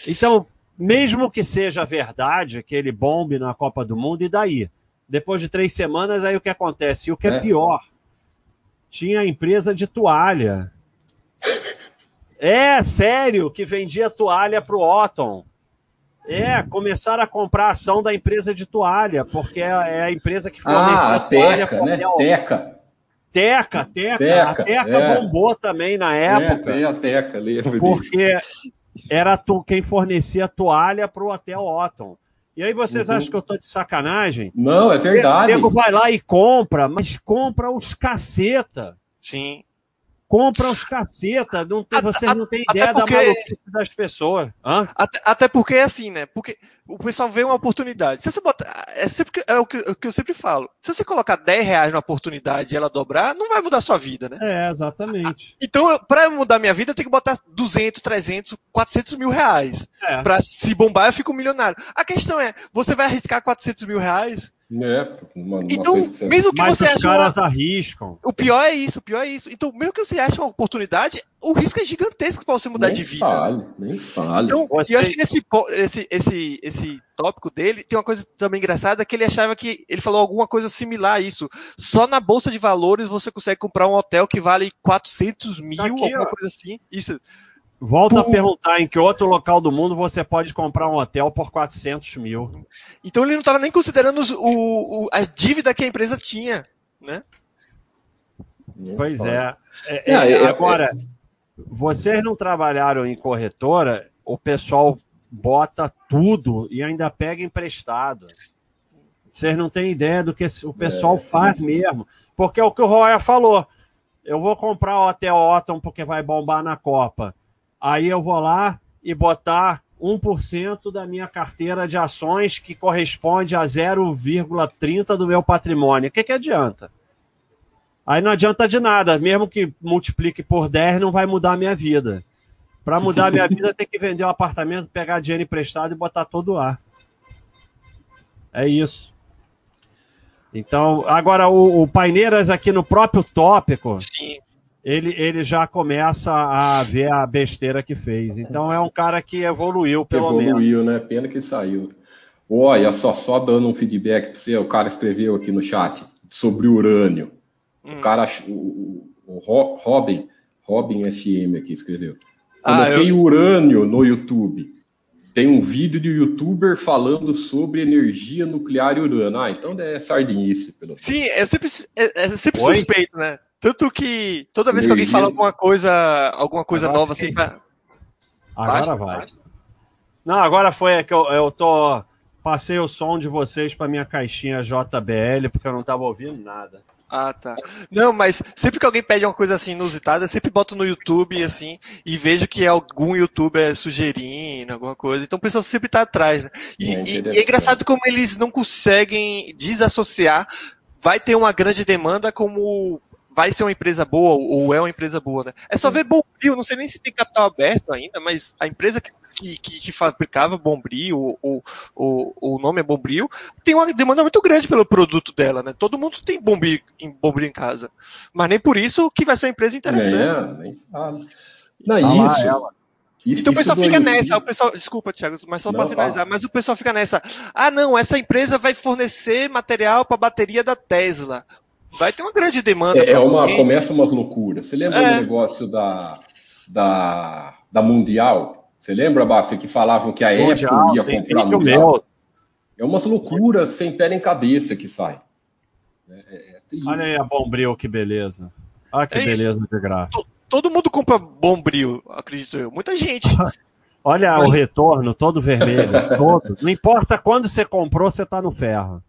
Então, mesmo que seja verdade que ele bombe na Copa do Mundo, e daí? Depois de três semanas, aí o que acontece? E o que é, é pior, tinha a empresa de toalha. [laughs] É, sério, que vendia toalha para o Otton. É, começaram a comprar a ação da empresa de toalha, porque é, é a empresa que fornece ah, a toalha. Teca, né? Teca. Teca, Teca. Teca a Teca é. bombou também na é, época. É, a Teca, lembro Porque era tu, quem fornecia toalha para o Hotel Otton. E aí vocês uhum. acham que eu tô de sacanagem? Não, é verdade. O nego vai lá e compra, mas compra os caceta. Sim compra os caceta, não tem, vocês não têm ideia porque, da maluquice das pessoas. Até, até, porque é assim, né? Porque o pessoal vê uma oportunidade. Se você botar, é, sempre, é o, que, o que eu sempre falo. Se você colocar 10 reais na oportunidade e ela dobrar, não vai mudar a sua vida, né? É, exatamente. Então, para mudar minha vida, eu tenho que botar 200, 300, 400 mil reais. É. Pra se bombar, eu fico milionário. A questão é, você vai arriscar 400 mil reais É, uma, uma então, que mesmo que Mas você os caras uma... arriscam. O pior é isso, o pior é isso. Então, mesmo que você ache uma oportunidade, o risco é gigantesco para você mudar nem de vida. Fale, né? Nem fale. Então, você... eu acho que nesse esse, esse, esse tópico dele tem uma coisa também engraçada que ele achava que ele falou alguma coisa similar a isso. Só na bolsa de valores você consegue comprar um hotel que vale 400 mil, tá aqui, alguma ó. coisa assim. Isso. Volta por... a perguntar em que outro local do mundo você pode comprar um hotel por 400 mil. Então ele não estava nem considerando o, o, a dívida que a empresa tinha, né? Pois é. é, é, é agora, vocês não trabalharam em corretora, o pessoal bota tudo e ainda pega emprestado. Vocês não têm ideia do que o pessoal é, faz mesmo. Porque é o que o Roya falou. Eu vou comprar o Hotel Otton porque vai bombar na Copa aí eu vou lá e botar 1% da minha carteira de ações, que corresponde a 0,30% do meu patrimônio. O que, que adianta? Aí não adianta de nada, mesmo que multiplique por 10, não vai mudar a minha vida. Para mudar a minha [laughs] vida, tem que vender o um apartamento, pegar dinheiro emprestado e botar todo ar. É isso. Então, agora o, o Paineiras aqui no próprio tópico. Sim ele, ele já começa a ver a besteira que fez. Então é um cara que evoluiu, pelo evoluiu, menos. Evoluiu, né? Pena que saiu. Olha, só, só dando um feedback para você, o cara escreveu aqui no chat sobre urânio. Hum. O cara, o, o, o Robin, Robin SM aqui escreveu. Ah, Coloquei eu... urânio no YouTube. Tem um vídeo de youtuber falando sobre energia nuclear e urânio. Ah, então é sardinice. Pelo Sim, é sempre, é, é sempre suspeito, né? Tanto que toda vez que alguém fala alguma coisa, alguma coisa agora nova assim. Pra... Agora basta, vai. Basta. Não, agora foi é que eu, eu tô. Passei o som de vocês para minha caixinha JBL, porque eu não tava ouvindo nada. Ah, tá. Não, mas sempre que alguém pede uma coisa assim inusitada, eu sempre boto no YouTube, assim, e vejo que algum youtuber sugerindo alguma coisa. Então o pessoal sempre tá atrás, né? E é, e, e é engraçado como eles não conseguem desassociar. Vai ter uma grande demanda como vai ser uma empresa boa ou é uma empresa boa, né? É só ver Bombril, não sei nem se tem capital aberto ainda, mas a empresa que, que, que fabricava Bombril, o, o, o nome é Bombril, tem uma demanda muito grande pelo produto dela, né? Todo mundo tem Bombril em, Bombril em casa. Mas nem por isso que vai ser uma empresa interessante. É, nem fala. Não, isso. Isso, então o pessoal fica nessa, o pessoal, desculpa, Thiago, mas só para finalizar, mas o pessoal fica nessa. Ah, não, essa empresa vai fornecer material para a bateria da Tesla vai ter uma grande demanda. É, é uma, começa umas loucuras. Você lembra é. do negócio da, da, da Mundial? Você lembra, Basta, que falavam que a mundial, Apple ia comprar Mundial? É umas loucuras sem pé nem cabeça que sai. É, é, é Olha aí a Bombril, que beleza. Olha que é beleza de gráfico. Todo mundo compra Bombril, acredito eu. Muita gente. [laughs] Olha o retorno todo vermelho. todo. Não importa quando você comprou, você está no ferro.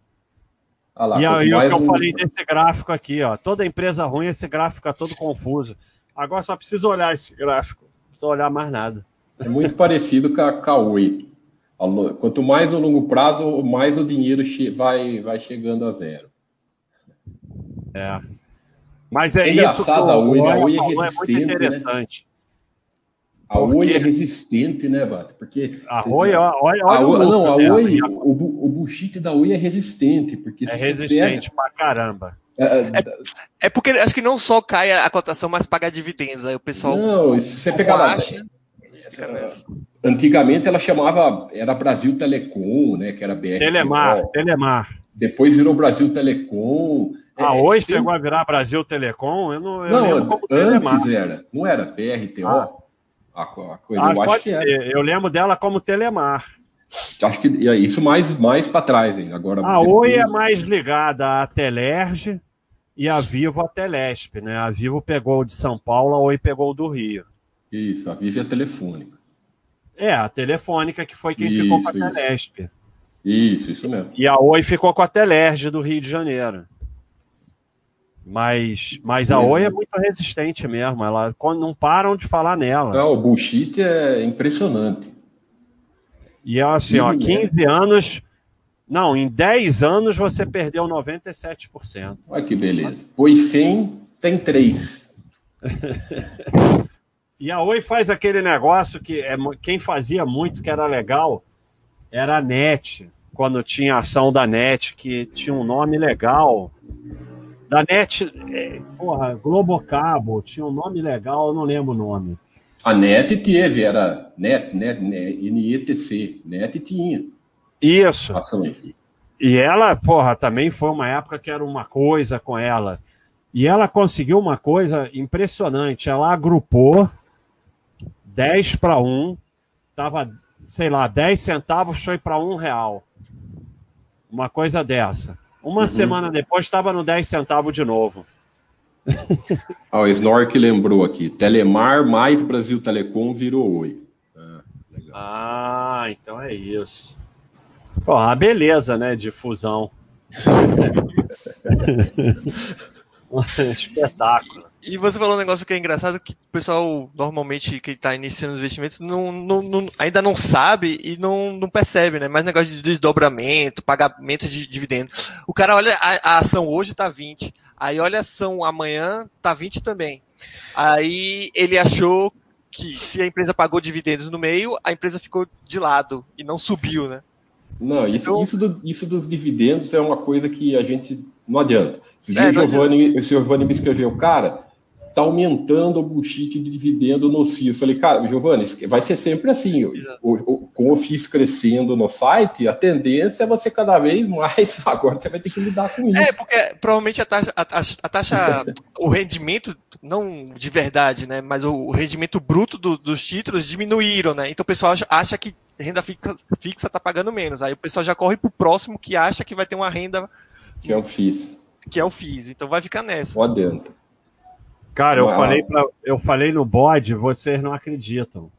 Ah lá, e aí o que eu um... falei desse gráfico aqui, ó. Toda empresa ruim, esse gráfico fica todo confuso. Agora só preciso olhar esse gráfico. Não precisa olhar mais nada. É muito parecido com a, Cauê. Quanto mais no longo prazo, mais o dinheiro vai, vai chegando a zero. É. Mas é, é engraçado, isso. A Oi, a Oi é resistente. É muito né? interessante. Né? A Porque... Oi é resistente, né, Bata? Porque. A Oi, olha, olha a Oi, Não, a Oi, o, o bullshit da Oi é resistente. Porque é resistente pega... pra caramba. É, é, é, porque acho que não só cai a cotação, mas paga dividendos. Aí o pessoal. Não, se você pegar lá. Antigamente ela chamava, era Brasil Telecom, né? Que era BR. Telemar, Telemar. Depois virou Brasil Telecom. Ah, é, hoje sempre... chegou a virar Brasil Telecom? Eu não, eu não antes Telemar. era. Não era BRTO? Ah. A, coisa, ah, eu pode acho que ser. Eu lembro dela como Telemar. Acho que é isso mais, mais para trás, hein? Agora, a depois... Oi é mais ligada à Telerge e a Vivo à Telesp, né? A Vivo pegou o de São Paulo, a Oi pegou o do Rio. Isso, a Vivo é a telefônica. É, a telefônica que foi quem isso, ficou com a Telesp. Isso, isso mesmo. E a Oi ficou com a Telerge do Rio de Janeiro. Mas, mas a Oi é muito resistente mesmo. Ela quando não param de falar nela. Não, o bullshit é impressionante. E é assim, ó, 15 anos. Não, em 10 anos você perdeu 97%. Olha que beleza. Pois 100 tem 3. [laughs] e a Oi faz aquele negócio que é, quem fazia muito que era legal era a NET. quando tinha ação da NET, que tinha um nome legal. Da NET, é, porra, Globocabo, tinha um nome legal, eu não lembro o nome. A NET teve, era NET, NET, NETC, NET tinha. Isso. E ela, porra, também foi uma época que era uma coisa com ela. E ela conseguiu uma coisa impressionante. Ela agrupou 10 para 1, tava, sei lá, 10 centavos foi para 1 real. Uma coisa dessa. Uma uhum. semana depois estava no 10 centavos de novo. ah, o Snork lembrou aqui. Telemar mais Brasil Telecom virou Oi. Ah, ah então é isso. Pô, a beleza, né, de fusão. [laughs] [laughs] Espetáculo. E você falou um negócio que é engraçado, que o pessoal, normalmente, que está iniciando os investimentos, não, não, não, ainda não sabe e não, não percebe, né? Mais negócio de desdobramento, pagamento de dividendos. O cara olha, a, a ação hoje está 20, aí olha a ação amanhã, está 20 também. Aí ele achou que se a empresa pagou dividendos no meio, a empresa ficou de lado e não subiu, né? Não, isso, então... isso, do, isso dos dividendos é uma coisa que a gente não adianta. Esse dia é, o, Giovanni, o Giovanni me escreveu, cara, está aumentando o bullshit de dividendo nos FIIs. Falei, cara, Giovanni, vai ser sempre assim. O, o, com o FIIs crescendo no site, a tendência é você cada vez mais. [laughs] Agora você vai ter que lidar com isso. É, porque provavelmente a taxa, a, a taxa o rendimento, não de verdade, né? Mas o, rendimento bruto do, dos títulos diminuíram, né? Então o pessoal acha, acha que renda fixa está pagando menos. Aí o pessoal já corre para o próximo que acha que vai ter uma renda. Que é o FIIs. Que é o FIIs. Então vai ficar nessa. Lá dentro. Cara, eu falei, pra, eu falei no bode, vocês não acreditam.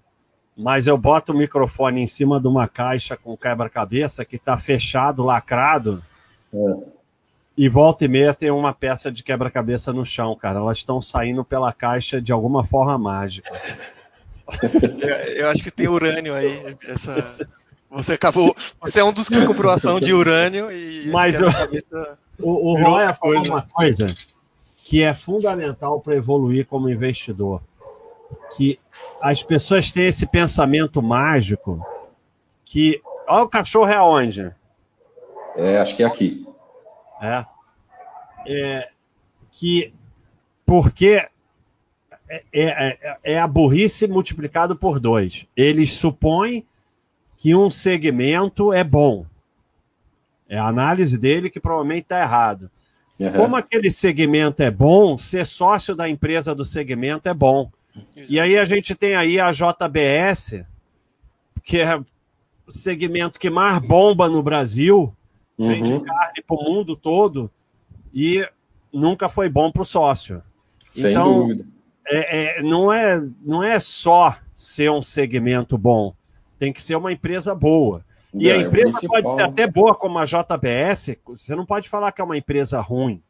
Mas eu boto o microfone em cima de uma caixa com quebra-cabeça que está fechado, lacrado. É. E volta e meia tem uma peça de quebra-cabeça no chão, cara. Elas estão saindo pela caixa de alguma forma mágica. [laughs] eu, eu acho que tem urânio aí. Essa... Você acabou. Você é um dos que comprou ação de urânio e. Mas eu... o, o Roya falou uma coisa que é fundamental para evoluir como investidor. Que as pessoas têm esse pensamento mágico que. Olha o cachorro é onde? É, acho que é aqui. É. é que porque é, é, é, é a burrice multiplicado por dois. Eles supõem que um segmento é bom. É a análise dele que provavelmente está errado. Uhum. Como aquele segmento é bom, ser sócio da empresa do segmento é bom. Exato. E aí a gente tem aí a JBS, que é o segmento que mais bomba no Brasil, uhum. vende carne para o mundo todo, e nunca foi bom para o sócio. Sem então, dúvida. É, é, não, é, não é só ser um segmento bom, tem que ser uma empresa boa. E a é, empresa pode ser até boa como a JBS, você não pode falar que é uma empresa ruim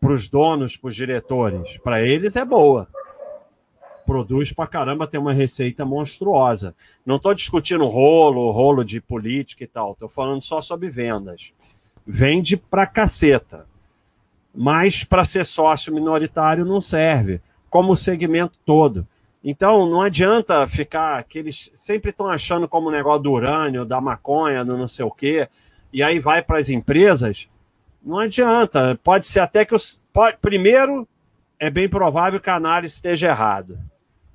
para os donos, para os diretores. Para eles é boa. Produz para caramba, tem uma receita monstruosa. Não estou discutindo rolo, rolo de política e tal. Estou falando só sobre vendas. Vende para caceta. Mas para ser sócio minoritário não serve, como o segmento todo. Então, não adianta ficar que eles sempre estão achando como o negócio do urânio, da maconha, do não sei o quê, e aí vai para as empresas. Não adianta. Pode ser até que os. Pode, primeiro, é bem provável que a análise esteja errada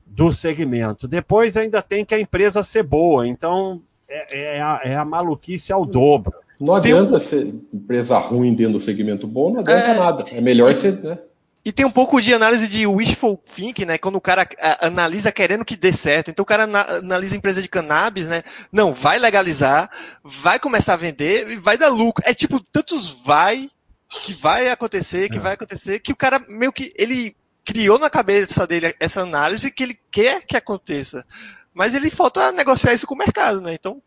do segmento. Depois, ainda tem que a empresa ser boa. Então, é, é, a, é a maluquice ao dobro. Não adianta ser empresa ruim dentro do segmento bom, não adianta é... nada. É melhor ser. Né? E tem um pouco de análise de wishful thinking, né? Quando o cara analisa querendo que dê certo. Então o cara analisa a empresa de cannabis, né? Não, vai legalizar, vai começar a vender e vai dar lucro. É tipo, tantos vai que vai acontecer, que é. vai acontecer, que o cara meio que ele criou na cabeça dele essa análise que ele quer que aconteça. Mas ele falta negociar isso com o mercado, né? Então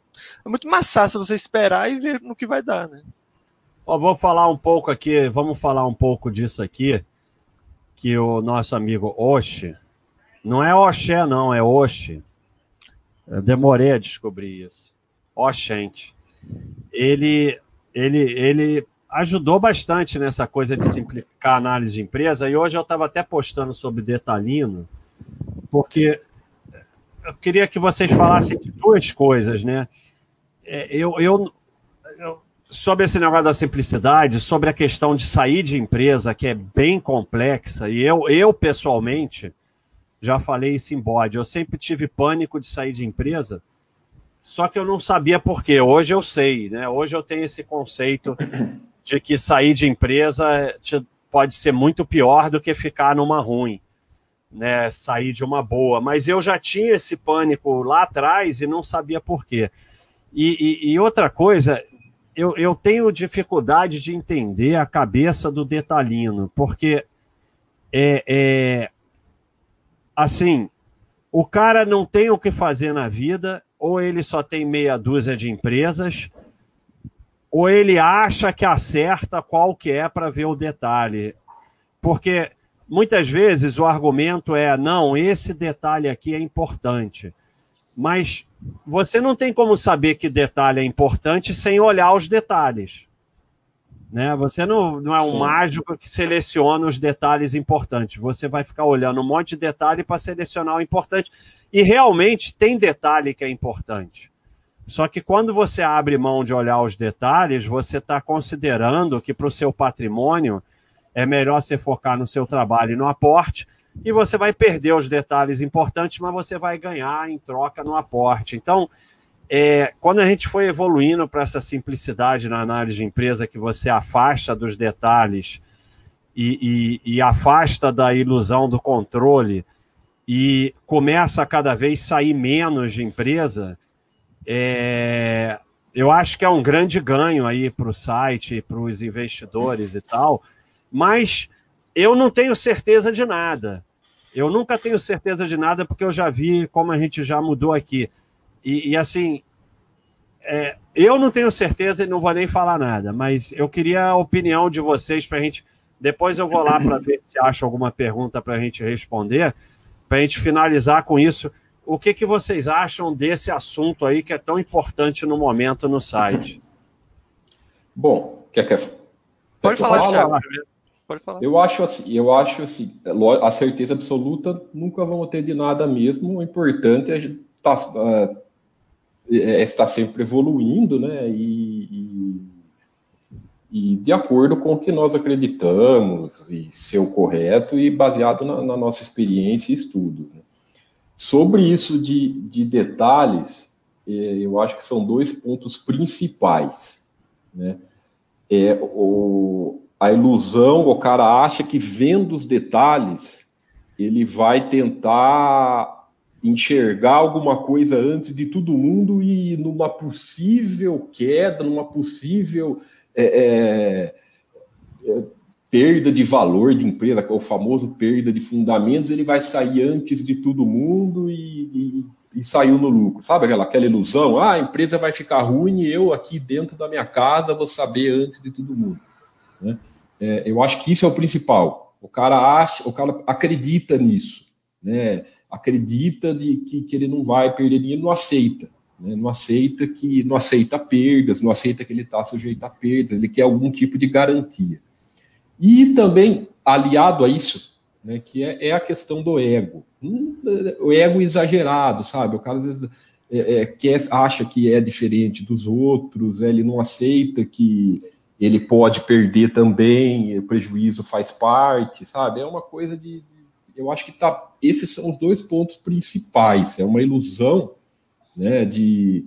é muito fácil você esperar e ver no que vai dar, né? Ó, vou falar um pouco aqui, vamos falar um pouco disso aqui que o nosso amigo Oxi, não é Oxé, não, é Oxi. Eu demorei a descobrir isso. Oxente. Ele, ele, ele ajudou bastante nessa coisa de simplificar a análise de empresa. E hoje eu estava até postando sobre Detalino, porque eu queria que vocês falassem de duas coisas, né? É, eu, eu sobre esse negócio da simplicidade, sobre a questão de sair de empresa, que é bem complexa, e eu, eu pessoalmente já falei isso em bode, eu sempre tive pânico de sair de empresa, só que eu não sabia por quê. Hoje eu sei, né? Hoje eu tenho esse conceito de que sair de empresa pode ser muito pior do que ficar numa ruim, né? Sair de uma boa. Mas eu já tinha esse pânico lá atrás e não sabia por quê. E, e, e outra coisa, eu, eu tenho dificuldade de entender a cabeça do detalhino, porque é, é assim, o cara não tem o que fazer na vida, ou ele só tem meia dúzia de empresas, ou ele acha que acerta qual que é para ver o detalhe. Porque muitas vezes o argumento é: não, esse detalhe aqui é importante. Mas você não tem como saber que detalhe é importante sem olhar os detalhes. Né? Você não, não é um Sim. mágico que seleciona os detalhes importantes. Você vai ficar olhando um monte de detalhe para selecionar o importante. E realmente tem detalhe que é importante. Só que quando você abre mão de olhar os detalhes, você está considerando que para o seu patrimônio é melhor você focar no seu trabalho e no aporte e você vai perder os detalhes importantes, mas você vai ganhar em troca no aporte. Então, é, quando a gente foi evoluindo para essa simplicidade na análise de empresa, que você afasta dos detalhes e, e, e afasta da ilusão do controle e começa a cada vez sair menos de empresa, é, eu acho que é um grande ganho aí para o site, para os investidores e tal, mas eu não tenho certeza de nada. Eu nunca tenho certeza de nada porque eu já vi como a gente já mudou aqui. E, e assim, é, eu não tenho certeza e não vou nem falar nada, mas eu queria a opinião de vocês para a gente. Depois eu vou lá para ver se acha alguma pergunta para a gente responder, para a gente finalizar com isso. O que, que vocês acham desse assunto aí que é tão importante no momento no site? Bom, quer que pode falar, Thiago. Pode falar. Eu acho assim, eu acho assim, a certeza absoluta nunca vamos ter de nada mesmo. O importante é estar, tá, é, é estar sempre evoluindo, né? E, e, e, de acordo com o que nós acreditamos e ser o correto e baseado na, na nossa experiência e estudo. Né? Sobre isso de, de detalhes, é, eu acho que são dois pontos principais, né? É o a ilusão, o cara acha que vendo os detalhes, ele vai tentar enxergar alguma coisa antes de todo mundo e numa possível queda, numa possível é, é, é perda de valor de empresa, o famoso perda de fundamentos, ele vai sair antes de todo mundo e, e, e saiu no lucro. Sabe aquela, aquela ilusão? Ah, a empresa vai ficar ruim e eu aqui dentro da minha casa vou saber antes de todo mundo. Né? É, eu acho que isso é o principal. O cara acha, o cara acredita nisso, né? Acredita de que, que ele não vai perder dinheiro, não aceita, né? não aceita que não aceita perdas, não aceita que ele está sujeito a perdas, ele quer algum tipo de garantia. E também aliado a isso, né, que é, é a questão do ego, hum, o ego exagerado, sabe? O cara é, é, quer, acha que é diferente dos outros, ele não aceita que ele pode perder também, o prejuízo faz parte, sabe? É uma coisa de, de, eu acho que tá, esses são os dois pontos principais. É uma ilusão, né? De,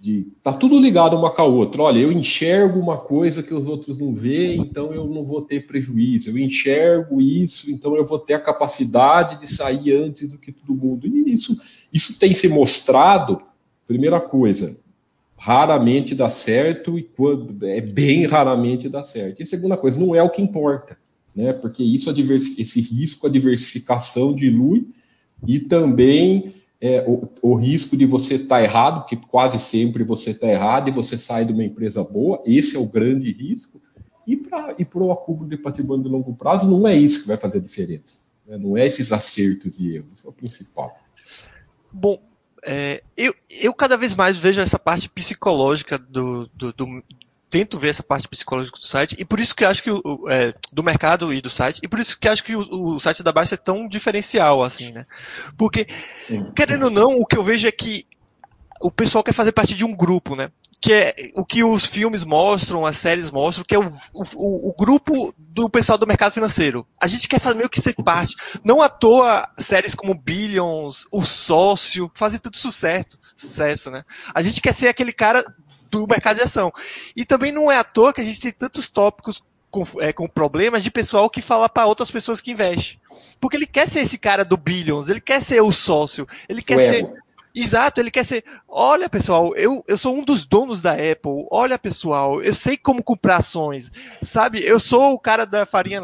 de tá tudo ligado uma com a outra. Olha, eu enxergo uma coisa que os outros não veem, então eu não vou ter prejuízo. Eu enxergo isso, então eu vou ter a capacidade de sair antes do que todo mundo. E isso, isso tem se mostrado. Primeira coisa, raramente dá certo e quando é bem raramente dá certo. E a segunda coisa, não é o que importa, né? Porque isso esse risco, a diversificação dilui e também é, o, o, risco de você estar tá errado, que quase sempre você está errado e você sai de uma empresa boa, esse é o grande risco. E para e o acúmulo de patrimônio de longo prazo, não é isso é, eu, eu cada vez mais vejo essa parte psicológica do, do, do, tento ver essa parte psicológica do site e por isso que acho que o, é, do mercado e do site e por isso que acho que o, o site da Baixa é tão diferencial assim, né? Porque querendo ou não, o que eu vejo é que o pessoal quer fazer parte de um grupo, né? Que é o que os filmes mostram, as séries mostram, que é o, o, o, grupo do pessoal do mercado financeiro. A gente quer fazer meio que ser parte. Não à toa séries como Billions, O Sócio, fazem tudo sucesso, sucesso, né? A gente quer ser aquele cara do mercado de ação. E também não é à toa que a gente tem tantos tópicos com, é, com problemas de pessoal que fala para outras pessoas que investem. Porque ele quer ser esse cara do Billions, ele quer ser o sócio, ele quer ser Exato, ele quer ser. Olha, pessoal, eu, eu sou um dos donos da Apple. Olha, pessoal, eu sei como comprar ações. Sabe, eu sou o cara da Faria,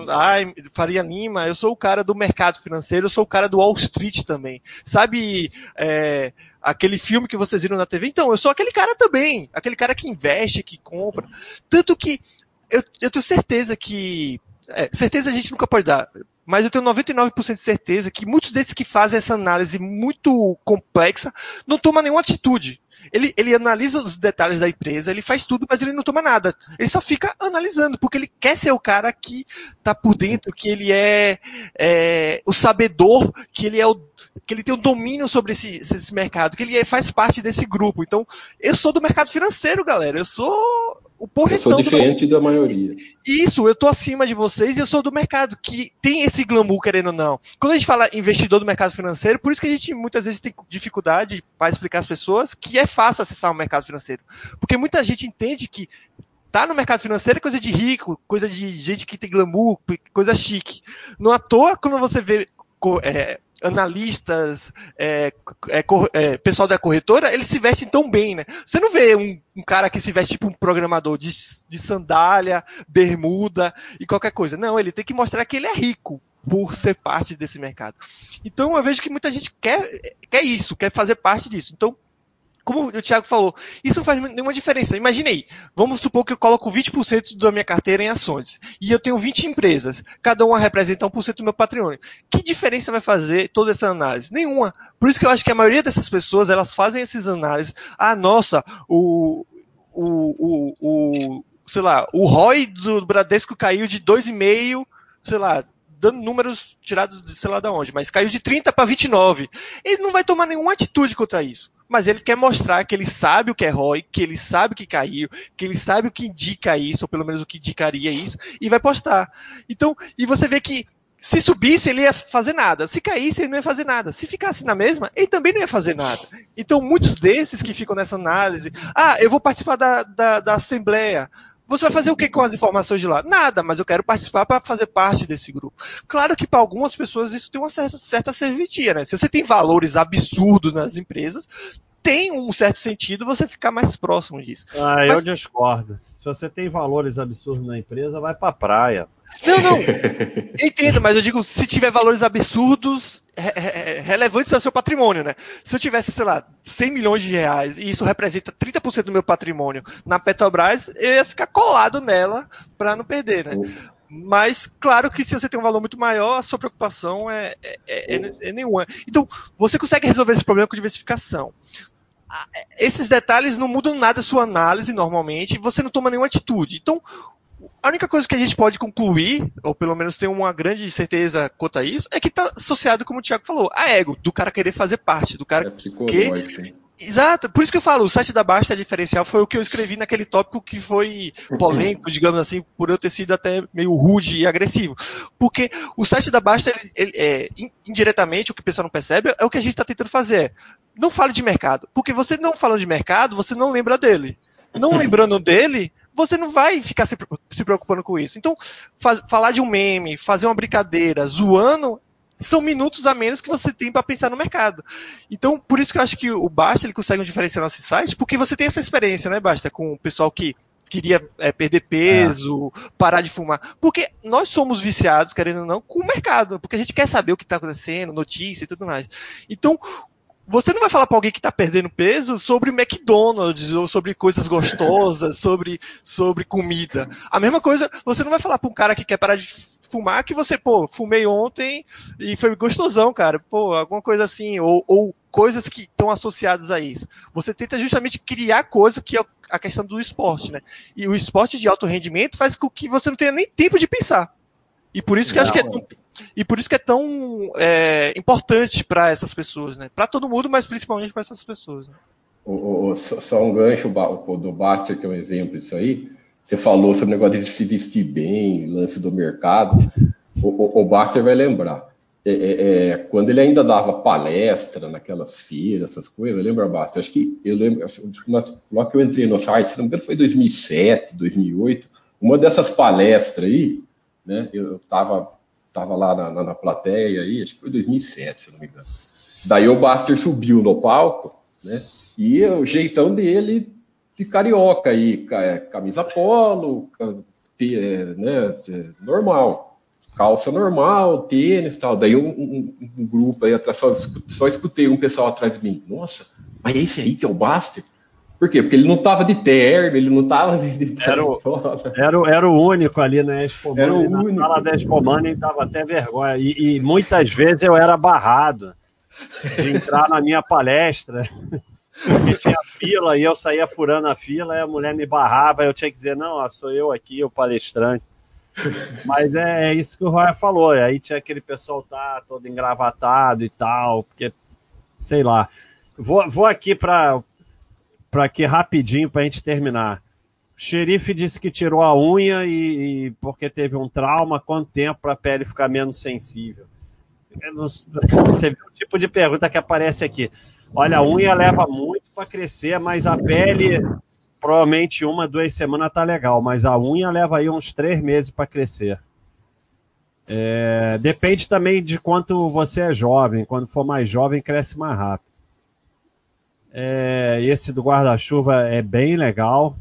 Faria Lima, eu sou o cara do mercado financeiro, eu sou o cara do Wall Street também. Sabe, é, aquele filme que vocês viram na TV? Então, eu sou aquele cara também. Aquele cara que investe, que compra. Tanto que eu, eu tenho certeza que. É, certeza a gente nunca pode dar mas eu tenho 99% de certeza que muitos desses que fazem essa análise muito complexa não tomam nenhuma atitude. Ele, ele analisa os detalhes da empresa, ele faz tudo, mas ele não toma nada. Ele só fica analisando, porque ele quer ser o cara que está por dentro, que ele é, é, o sabedor, que ele é o que ele tem um domínio sobre esse, esse mercado, que ele é, faz parte desse grupo. Então, eu sou do mercado financeiro, galera. Eu sou o porretão. Eu sou diferente do... da maioria. Isso, eu tô acima de vocês e eu sou do mercado, que tem esse glamour, querendo ou não. Quando a gente fala investidor do mercado financeiro, por isso que a gente muitas vezes tem dificuldade para explicar às pessoas que é fácil acessar o mercado financeiro. Porque muita gente entende que tá no mercado financeiro é coisa de rico, coisa de gente que tem glamour, coisa chique. Não à toa, quando você vê é, analistas, é, é, é, pessoal da corretora, eles se vestem tão bem, né? Você não vê um, um cara que se veste tipo um programador de, de sandália, bermuda e qualquer coisa. Não, ele tem que mostrar que ele é rico por ser parte desse mercado. Então eu vejo que muita gente quer, quer isso, quer fazer parte disso. Então, como o Thiago falou, isso faz nenhuma diferença. Imaginei, vamos supor que eu coloco 20% da minha carteira em ações e eu tenho 20 empresas, cada uma representa 1% do meu patrimônio. Que diferença vai fazer toda essa análise? Nenhuma. Por isso que eu acho que a maioria dessas pessoas, elas fazem essas análises. Ah, nossa, o, o, o, o sei lá, o ROI do Bradesco caiu de 2,5, sei lá, dando números tirados de sei lá de onde, mas caiu de 30 para 29. Ele não vai tomar nenhuma atitude contra isso mas ele quer mostrar que ele sabe o que é ROI, que ele sabe o que caiu, que ele sabe o que indica isso, ou pelo menos o que indicaria isso, e vai postar. Então, e você vê que se subisse, ele ia fazer nada. Se caísse, ele não ia fazer nada. Se ficasse na mesma, ele também não ia fazer nada. Então, muitos desses que ficam nessa análise, ah, eu vou participar da, da, da assembleia. Você vai fazer o que com as informações de lá? Nada, mas eu quero participar para fazer parte desse grupo. Claro que para algumas pessoas isso tem uma certa, certa serventia, né? Se você tem valores absurdos nas empresas, tem um certo sentido você ficar mais próximo disso. Ah, mas... eu discordo. Se você tem valores absurdos na empresa, vai para a praia. Não, não. [laughs] entendo, mas eu digo, se tiver valores absurdos relevantes ao seu patrimônio, né? Se eu tivesse, sei lá, 100 milhões de reais e isso representa 30% do meu patrimônio na Petrobras, eu ia ficar colado nela para não perder, né? Mas, claro que se você tem um valor muito maior, a sua preocupação é, é, é, é nenhuma. Então, você consegue resolver esse problema com diversificação esses detalhes não mudam nada a sua análise normalmente, você não toma nenhuma atitude. Então, a única coisa que a gente pode concluir, ou pelo menos ter uma grande certeza quanto a isso, é que está associado, como o Thiago falou, a ego, do cara querer fazer parte, do cara é que. Exato, por isso que eu falo, o site da Basta diferencial foi o que eu escrevi naquele tópico que foi polêmico, digamos assim, por eu ter sido até meio rude e agressivo. Porque o site da Basta, ele, ele, é, indiretamente, o que o pessoal não percebe, é o que a gente está tentando fazer não fale de mercado. Porque você não falando de mercado, você não lembra dele. Não [laughs] lembrando dele, você não vai ficar se, se preocupando com isso. Então, faz, falar de um meme, fazer uma brincadeira, zoando, são minutos a menos que você tem para pensar no mercado. Então, por isso que eu acho que o Basta ele consegue um nosso site, porque você tem essa experiência, né, Basta, com o pessoal que queria é, perder peso, parar de fumar. Porque nós somos viciados, querendo ou não, com o mercado, porque a gente quer saber o que está acontecendo, notícia e tudo mais. Então, você não vai falar para alguém que está perdendo peso sobre McDonald's ou sobre coisas gostosas, [laughs] sobre, sobre comida. A mesma coisa, você não vai falar para um cara que quer parar de fumar que você, pô, fumei ontem e foi gostosão, cara. Pô, alguma coisa assim, ou, ou coisas que estão associadas a isso. Você tenta justamente criar coisa que é a questão do esporte, né? E o esporte de alto rendimento faz com que você não tenha nem tempo de pensar. E por isso que eu acho que é tão, e por isso que é tão é, importante para essas pessoas, né? Para todo mundo, mas principalmente para essas pessoas. Né? o, o, só um gancho do Baster, que é um exemplo disso aí. Você falou sobre o negócio de se vestir bem, lance do mercado. O, o, o Baster vai lembrar. É, é, é, quando ele ainda dava palestra naquelas feiras, essas coisas, lembra, Baster? Acho que eu lembro, logo que eu entrei no site, se não me engano, foi 2007, 2008. Uma dessas palestras aí, né? Eu estava tava lá na, na, na, plateia aí, acho que foi 2007, se não me engano. Daí o Baster subiu no palco, né? E o jeitão dele de carioca aí, é, camisa polo, é, né, é, normal, calça normal, tênis tal. Daí um, um, um, grupo aí atrás, só, só escutei um pessoal atrás de mim, nossa, mas é esse aí que é o Baster? Por quê? Porque ele não tava de terno, ele não tava de era, o, era, era o único ali na Expo era o na único. sala da Expo Money, dava até vergonha. E, e muitas vezes eu era barrado de entrar na minha palestra. Porque tinha fila e eu saía furando a fila e a mulher me barrava, eu tinha que dizer, não, ó, sou eu aqui, o palestrante. Mas é, é, isso que o Roy falou. Aí tinha aquele pessoal tá todo engravatado e tal, porque, sei lá. Vou, vou aqui para para aqui rapidinho para a gente terminar. O xerife disse que tirou a unha e, e porque teve um trauma, quanto tempo para a pele ficar menos sensível? Você vê o tipo de pergunta que aparece aqui. Olha, a unha leva muito para crescer, mas a pele, provavelmente uma, duas semanas tá legal, mas a unha leva aí uns três meses para crescer. É, depende também de quanto você é jovem. Quando for mais jovem, cresce mais rápido. É, esse do guarda-chuva é bem legal.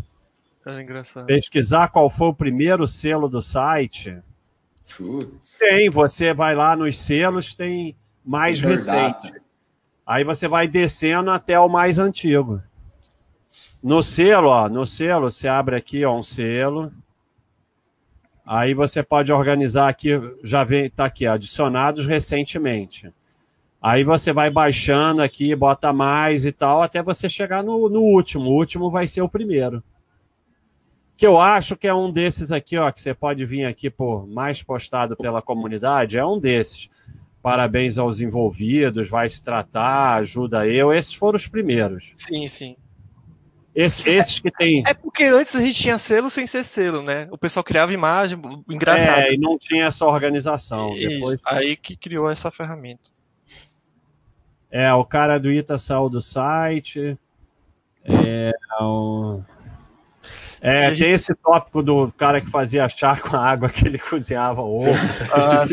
É engraçado. Pesquisar qual foi o primeiro selo do site. Putz. Tem, você vai lá nos selos, tem mais recente. Aí você vai descendo até o mais antigo. No selo, ó, no selo, você abre aqui, ó, um selo. Aí você pode organizar aqui, já vem, tá aqui, adicionados recentemente. Aí você vai baixando aqui, bota mais e tal, até você chegar no, no último. O último vai ser o primeiro. Que eu acho que é um desses aqui, ó, que você pode vir aqui por mais postado pela comunidade, é um desses parabéns aos envolvidos, vai se tratar, ajuda eu. Esses foram os primeiros. Sim, sim. Esse, esses que tem. É porque antes a gente tinha selo sem ser selo, né? O pessoal criava imagem, engraçado. É, e não tinha essa organização. Isso, Depois... Aí que criou essa ferramenta. É, o cara do Ita saiu do site. É, o... é tem gente... esse tópico do cara que fazia chá com a água que ele [laughs] cozinhava ovo. Ah.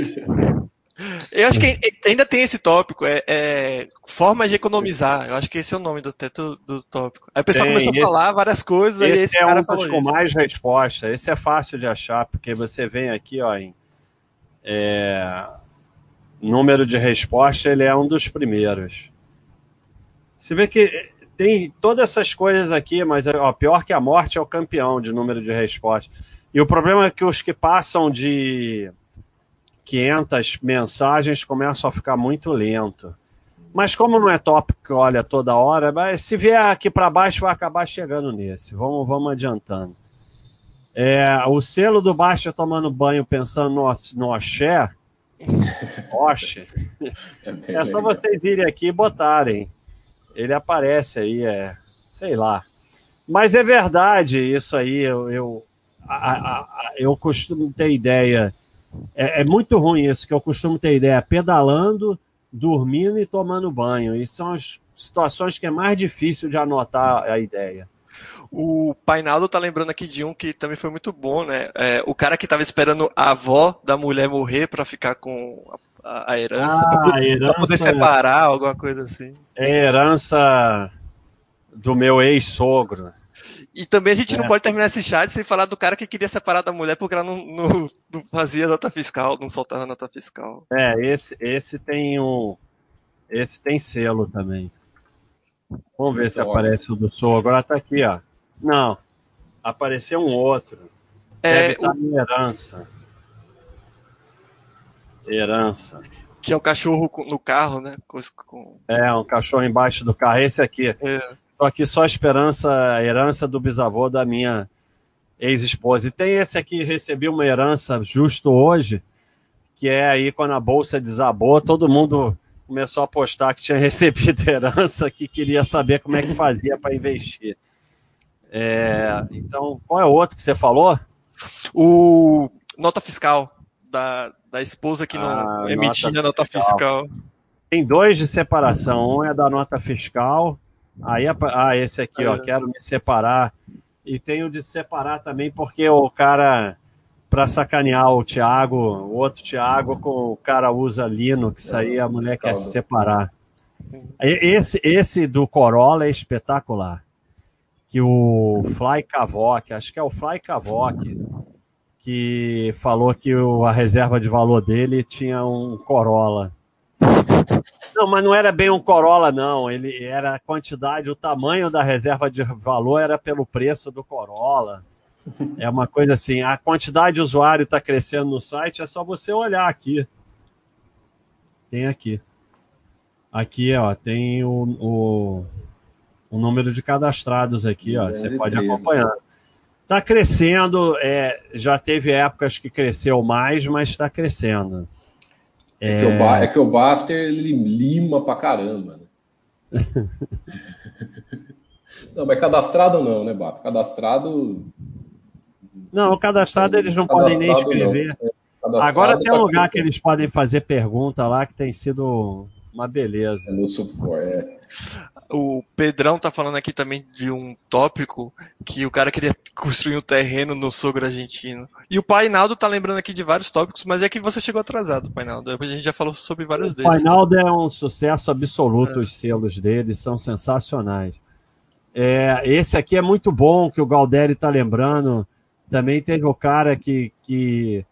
Eu acho que ainda tem esse tópico, é, é formas de economizar. Eu acho que esse é o nome do teto do tópico. Aí o pessoal tem, começou esse, a falar várias coisas. Esse, esse é um dos com mais resposta. Esse é fácil de achar, porque você vem aqui, ó, em é, número de resposta, ele é um dos primeiros. Você vê que tem todas essas coisas aqui, mas ó, pior que a morte é o campeão de número de respostas. E o problema é que os que passam de 500 mensagens começam a ficar muito lento. Mas como não é tópico, olha, toda hora, se vier aqui para baixo, vai acabar chegando nesse. Vamos, vamos adiantando. É, o selo do Baixa tomando banho pensando no, no Oxé, [laughs] Oxe, é, é só vocês irem aqui e botarem. Ele aparece aí, é, sei lá. Mas é verdade isso aí, eu, eu, a, a, eu costumo ter ideia é, é, muito ruim isso, que eu costumo ter ideia, pedalando, dormindo e tomando banho. E são as situações que é mais difícil de anotar a ideia. O Painaldo tá lembrando aqui de um que também foi muito bom, né? É, o cara que tava esperando a avó da mulher morrer para ficar com a, a herança, ah, pra, herança, poder separar, alguma coisa assim. É herança do meu ex-sogro. E também a gente é. não pode terminar esse chat sem falar do cara que queria separar da mulher porque ela não, não, não fazia nota fiscal, não soltava nota fiscal. É, esse, esse tem um. Esse tem selo também. Vamos ver se aparece o do Sul. Agora tá aqui, ó. Não. Apareceu um outro. É, Deve estar tá o... herança. Herança. Que é o cachorro no carro, né? Com... É, um cachorro embaixo do carro. Esse aqui. É. Tô aqui só a esperança, a herança do bisavô da minha ex-esposa. E tem esse aqui, recebi uma herança justo hoje, que é aí quando a bolsa desabou, todo mundo começou a postar que tinha [laughs] recebido herança, que queria saber como é que fazia para investir. É, então, qual é o outro que você falou? O nota fiscal da, da esposa que não ah, emitia nota, nota fiscal. fiscal. Tem dois de separação. Um é da nota fiscal. Aí, ah, esse aqui, ó, é. quero me separar. E tem o de separar também, porque o cara, para sacanear o Thiago, o outro Thiago, o cara usa Linux, aí a mulher quer se separar. Esse, esse do Corolla é espetacular que o Fly Cavoc, acho que é o Fly Cavoc, que falou que o, a reserva de valor dele tinha um Corolla. Não, mas não era bem um Corolla, não. Ele era a quantidade, o tamanho da reserva de valor era pelo preço do Corolla. É uma coisa assim, a quantidade de usuário está crescendo no site, é só você olhar aqui. Tem aqui. Aqui, ó, tem o, o o número de cadastrados aqui, ó, você pode acompanhar. Está crescendo, é, já teve épocas que cresceu mais, mas está crescendo. É... É, que o é que o Baster ele lima pra caramba. Né? [laughs] não, mas cadastrado não, né, Baster? Cadastrado. Não, o cadastrado eles não cadastrado podem nem escrever. Não. Agora tem um tá lugar que eles podem fazer pergunta lá que tem sido uma beleza. É no suporte, é. O Pedrão tá falando aqui também de um tópico que o cara queria [laughs] construir um terreno no sogro argentino. E o Painaldo tá lembrando aqui de vários tópicos, mas é que você chegou atrasado, Painaldo. A gente já falou sobre vários deles. O Painaldo é um sucesso absoluto, é. os selos dele são sensacionais. É, esse aqui é muito bom, que o Galderi tá lembrando. Também teve o cara que, que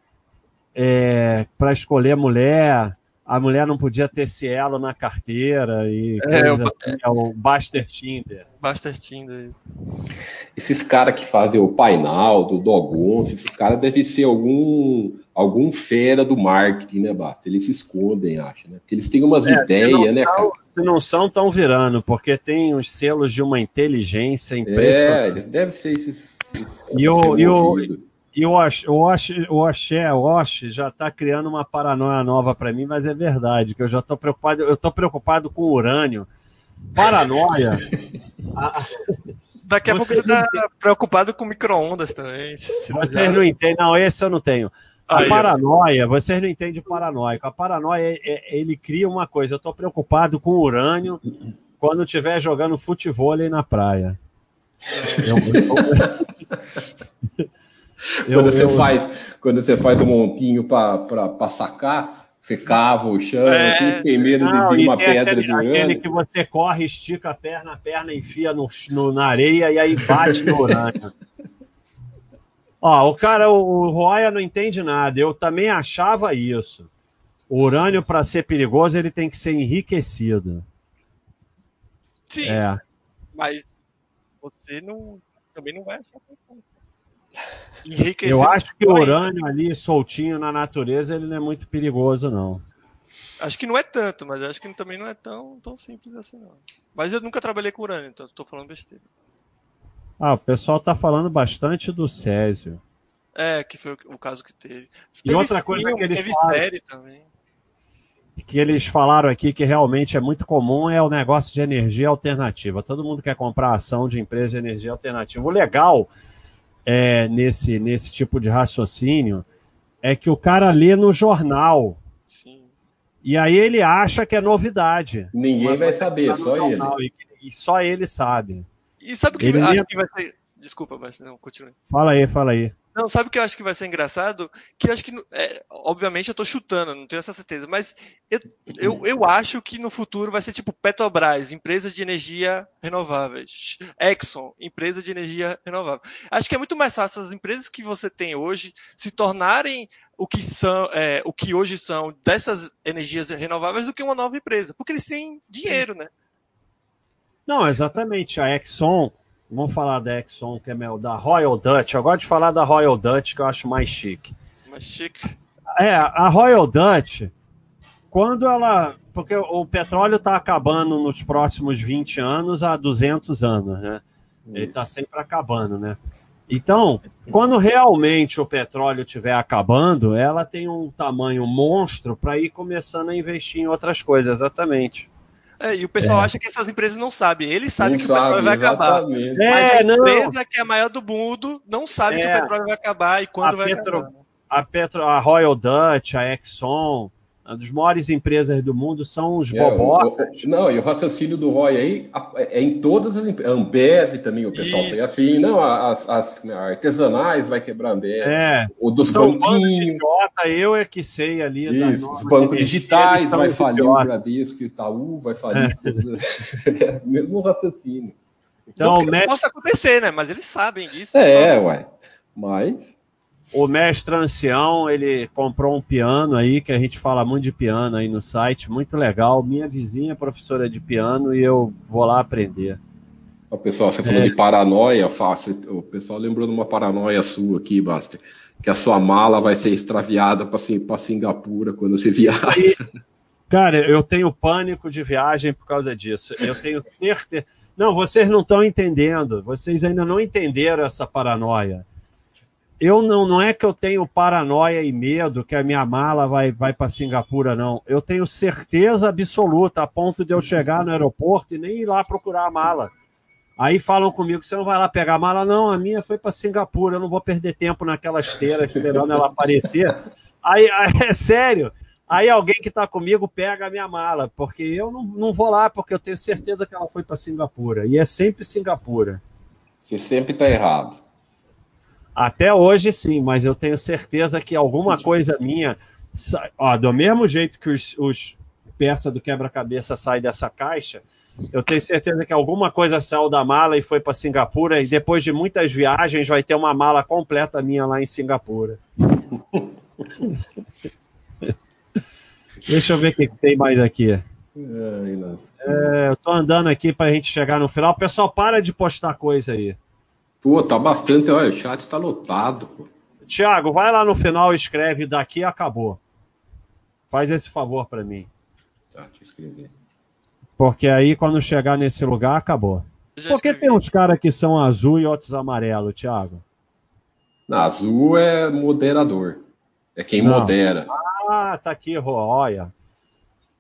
é, para escolher mulher a mulher não podia ter Cielo na carteira e é, o, assim, é o Baster Tinder. Baster Tinder, isso. Esses caras que fazem o painel do Dogonce, esses caras devem ser algum algum fera do marketing, né, Basta? Eles se escondem, acho, né? Porque eles têm umas é, ideias, né, cara? Se não são, estão virando, porque tem os selos de uma inteligência impressionante. É, eles devem ser esses. esses e, o, e, o, e o Osh, o Osh, o Oxé, o Osh já está criando uma paranoia nova para mim, mas é verdade, que eu já estou preocupado, eu estou preocupado com urânio. Paranoia. [laughs] Daqui a pouco você está preocupado com micro-ondas também. Vocês não entendem, não, esse eu não tenho. A Aí, paranoia, vocês não entendem paranoico. A paranoia, é, é, ele cria uma coisa. Eu estou preocupado com urânio quando estiver jogando futebol na praia. É. [laughs] Eu, eu, quando, você eu... Faz, quando você faz um montinho para sacar, você cava o chão, é... assim, tem medo Não, de vir uma pedra aquele, do aquele que você corre, estica a perna, a perna enfia no, no na areia e aí bate no urânio. [laughs] Ó, o cara, o Roya não entende nada. Eu também achava isso. O urânio, para ser perigoso, ele tem que ser enriquecido. Sim. É. Mas você não, também não vai achar Enriquecer Eu acho que o urânio ali soltinho na natureza ele não é muito perigoso, não. Acho que não é tanto, mas acho que também não é tão, tão simples assim, não. Mas eu nunca trabalhei com urânio, então estou falando besteira. Ah, o pessoal tá falando bastante do Césio. É, que foi o, caso que teve. E teve outra coisa filme, que eles teve falaram, série também. Que eles falaram aqui que realmente é muito comum é o negócio de energia alternativa. Todo mundo quer comprar ação de empresa de energia alternativa. O legal é, nesse, nesse tipo de raciocínio é que o cara lê no jornal. Sim. E aí ele acha que é novidade. Ninguém vai saber, tá só jornal, ele. E, e, só ele sabe. E sabe o que ele acho que vai ser. Desculpa, mas não, continue. Fala aí, fala aí. Não, sabe o que eu acho que vai ser engraçado? Que eu acho que, é, obviamente, eu estou chutando, não tenho essa certeza, mas eu, eu, eu acho que no futuro vai ser tipo Petrobras, empresa de energia renováveis. Exxon, empresa de energia renovável. Acho que é muito mais fácil as empresas que você tem hoje se tornarem o que são, é, o que hoje são dessas energias renováveis do que uma nova empresa, porque eles têm dinheiro, né? Não, exatamente. A Exxon Vamos falar da Exxon, que é meu, da Royal Dutch. Eu gosto de falar da Royal Dutch, que eu acho mais chique. Mais chique? É, a Royal Dutch, quando ela. Porque o petróleo está acabando nos próximos 20 anos a 200 anos, né? Ele está sempre acabando, né? Então, quando realmente o petróleo estiver acabando, ela tem um tamanho monstro para ir começando a investir em outras coisas, exatamente. É, e o pessoal é. acha que essas empresas não sabem. Eles sabem não que sabe, o petróleo vai acabar. É, Mas a empresa não. que é a maior do mundo não sabe é, que o petróleo vai acabar e quando vai Petro, acabar. A, Petro, a Royal Dutch, a Exxon, as maiores empresas do mundo são os é, bobocas. não, e o raciocínio do Roy aí é em todas as empresas. Ambev também, o pessoal Isso. tem assim, não, as, as, artesanais vai quebrar a Ambev. É. O dos banquinhos. eu é que sei ali. Isso, os bancos digitais vai falir o Bradesco o Itaú vai falir. É. [laughs] é mesmo raciocínio. Então, não, possa acontecer, né? Mas eles sabem disso. É, então... ué. Mas o mestre ancião, ele comprou um piano aí, que a gente fala muito de piano aí no site, muito legal. Minha vizinha é professora de piano e eu vou lá aprender. O pessoal, você falou é. de paranoia, o pessoal lembrou de uma paranoia sua aqui, Basta, que a sua mala vai ser extraviada para Singapura quando você viaja. [laughs] Cara, eu tenho pânico de viagem por causa disso. Eu tenho certeza. Não, vocês não estão entendendo. Vocês ainda não entenderam essa paranoia eu não, não é que eu tenho paranoia e medo que a minha mala vai, vai para Singapura, não. Eu tenho certeza absoluta a ponto de eu chegar no aeroporto e nem ir lá procurar a mala. Aí falam comigo: você não vai lá pegar a mala? Não, a minha foi para Singapura, eu não vou perder tempo naquela esteira esperando ela aparecer. Aí, é sério. Aí alguém que está comigo pega a minha mala, porque eu não, não vou lá, porque eu tenho certeza que ela foi para Singapura. E é sempre Singapura. Você sempre está errado. Até hoje, sim, mas eu tenho certeza que alguma coisa minha. Ó, do mesmo jeito que os, os peças do quebra-cabeça saem dessa caixa, eu tenho certeza que alguma coisa saiu da mala e foi para Singapura, e depois de muitas viagens vai ter uma mala completa minha lá em Singapura. [laughs] Deixa eu ver o que tem mais aqui. É, eu tô andando aqui para a gente chegar no final. Pessoal, para de postar coisa aí. Pô, tá bastante. Olha, o chat tá lotado. Pô. Tiago, vai lá no final e escreve daqui acabou. Faz esse favor para mim. Tá, deixa eu escrever. Porque aí, quando chegar nesse lugar, acabou. Por que tem uns caras que são azul e outros amarelo, Tiago? azul é moderador. É quem Não. modera. Ah, tá aqui, olha.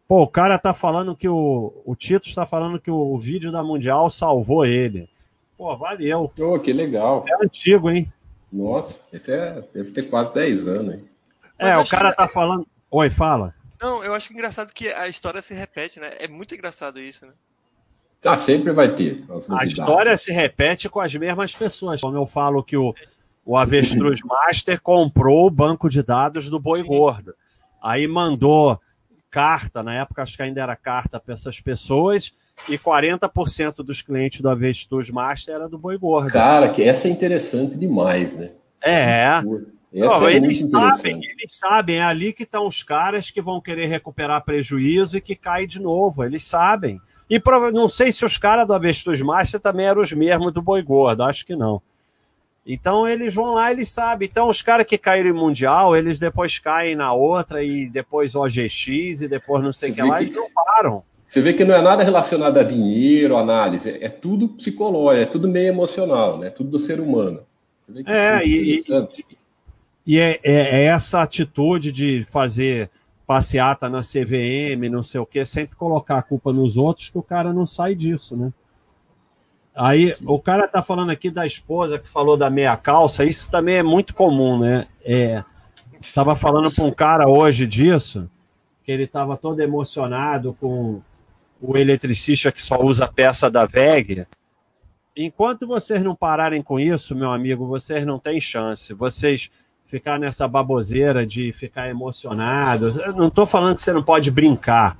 Pô, o cara tá falando que o. O Tito está falando que o vídeo da Mundial salvou ele. Pô, valeu. Pô, que legal. Isso é antigo, hein? Nossa, esse é, deve ter quase 10 anos, hein? É, o cara tá falando. Oi, fala. Não, eu acho engraçado que a história se repete, né? É muito engraçado isso, né? Ah, sempre vai ter. A história se repete com as mesmas pessoas. Como eu falo que o, o Avestruz Master comprou o banco de dados do Boi Sim. Gordo. Aí mandou carta, na época acho que ainda era carta para essas pessoas, e 40% dos clientes do Avestruz Master era do Boi Gordo. Cara, que essa é interessante demais, né? É. Essa Não, é eles sabem, eles sabem, é ali que estão os caras que vão querer recuperar prejuízo e que cai de novo, eles sabem. E não sei se os caras do Avestruz Master também eram os mesmos do Boi Gordo, acho que não. Então eles vão lá, eles sabem. Então os caras que caíram em Mundial, eles depois caem na outra e depois OGX e depois não sei o que lá que... e não param. Você vê que não é nada relacionado a dinheiro, análise, é tudo psicológico, é tudo meio emocional, né? Tudo do ser humano. é, e, e é, é, é, essa atitude de fazer passeata na CVM, não sei o que, sempre colocar a culpa nos outros, que o cara não sai disso, né? Aí o cara tá falando aqui da esposa que falou da meia calça, isso também é muito comum, né? É, estava falando para um cara hoje disso, que ele estava todo emocionado com o eletricista que só usa peça da VEG. Enquanto vocês não pararem com isso, meu amigo, vocês não têm chance. Vocês ficar nessa baboseira de ficar emocionado. Eu não estou falando que você não pode brincar,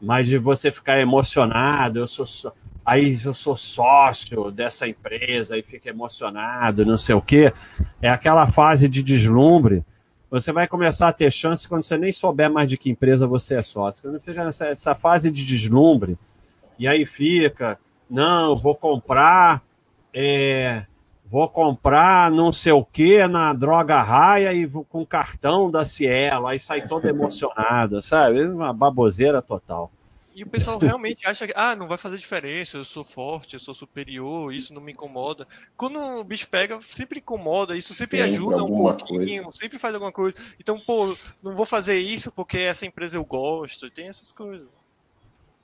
mas de você ficar emocionado. Eu sou aí eu sou sócio dessa empresa e fica emocionado, não sei o quê. É aquela fase de deslumbre você vai começar a ter chance quando você nem souber mais de que empresa você é sócio. Quando fica nessa essa fase de deslumbre, e aí fica, não, vou comprar, é, vou comprar não sei o que na droga raia e vou com cartão da Cielo, aí sai todo emocionado, sabe? Uma baboseira total. E o pessoal realmente acha que, ah, não vai fazer diferença, eu sou forte, eu sou superior, isso não me incomoda. Quando o bicho pega, sempre incomoda, isso sempre, sempre ajuda um pouquinho, coisa. sempre faz alguma coisa. Então, pô, não vou fazer isso porque essa empresa eu gosto, tem essas coisas.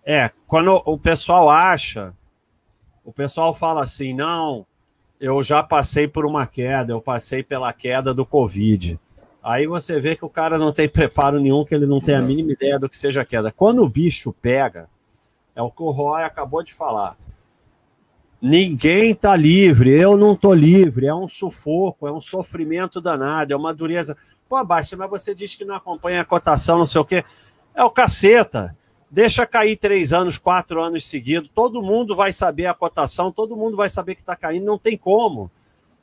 É, quando o pessoal acha, o pessoal fala assim, não, eu já passei por uma queda, eu passei pela queda do Covid. Aí você vê que o cara não tem preparo nenhum, que ele não tem a mínima ideia do que seja queda. Quando o bicho pega, é o que o Roy acabou de falar. Ninguém tá livre, eu não tô livre, é um sufoco, é um sofrimento danado, é uma dureza. Pô, Baixa, mas você diz que não acompanha a cotação, não sei o quê. É o caceta. Deixa cair três anos, quatro anos seguidos, todo mundo vai saber a cotação, todo mundo vai saber que está caindo, não tem como.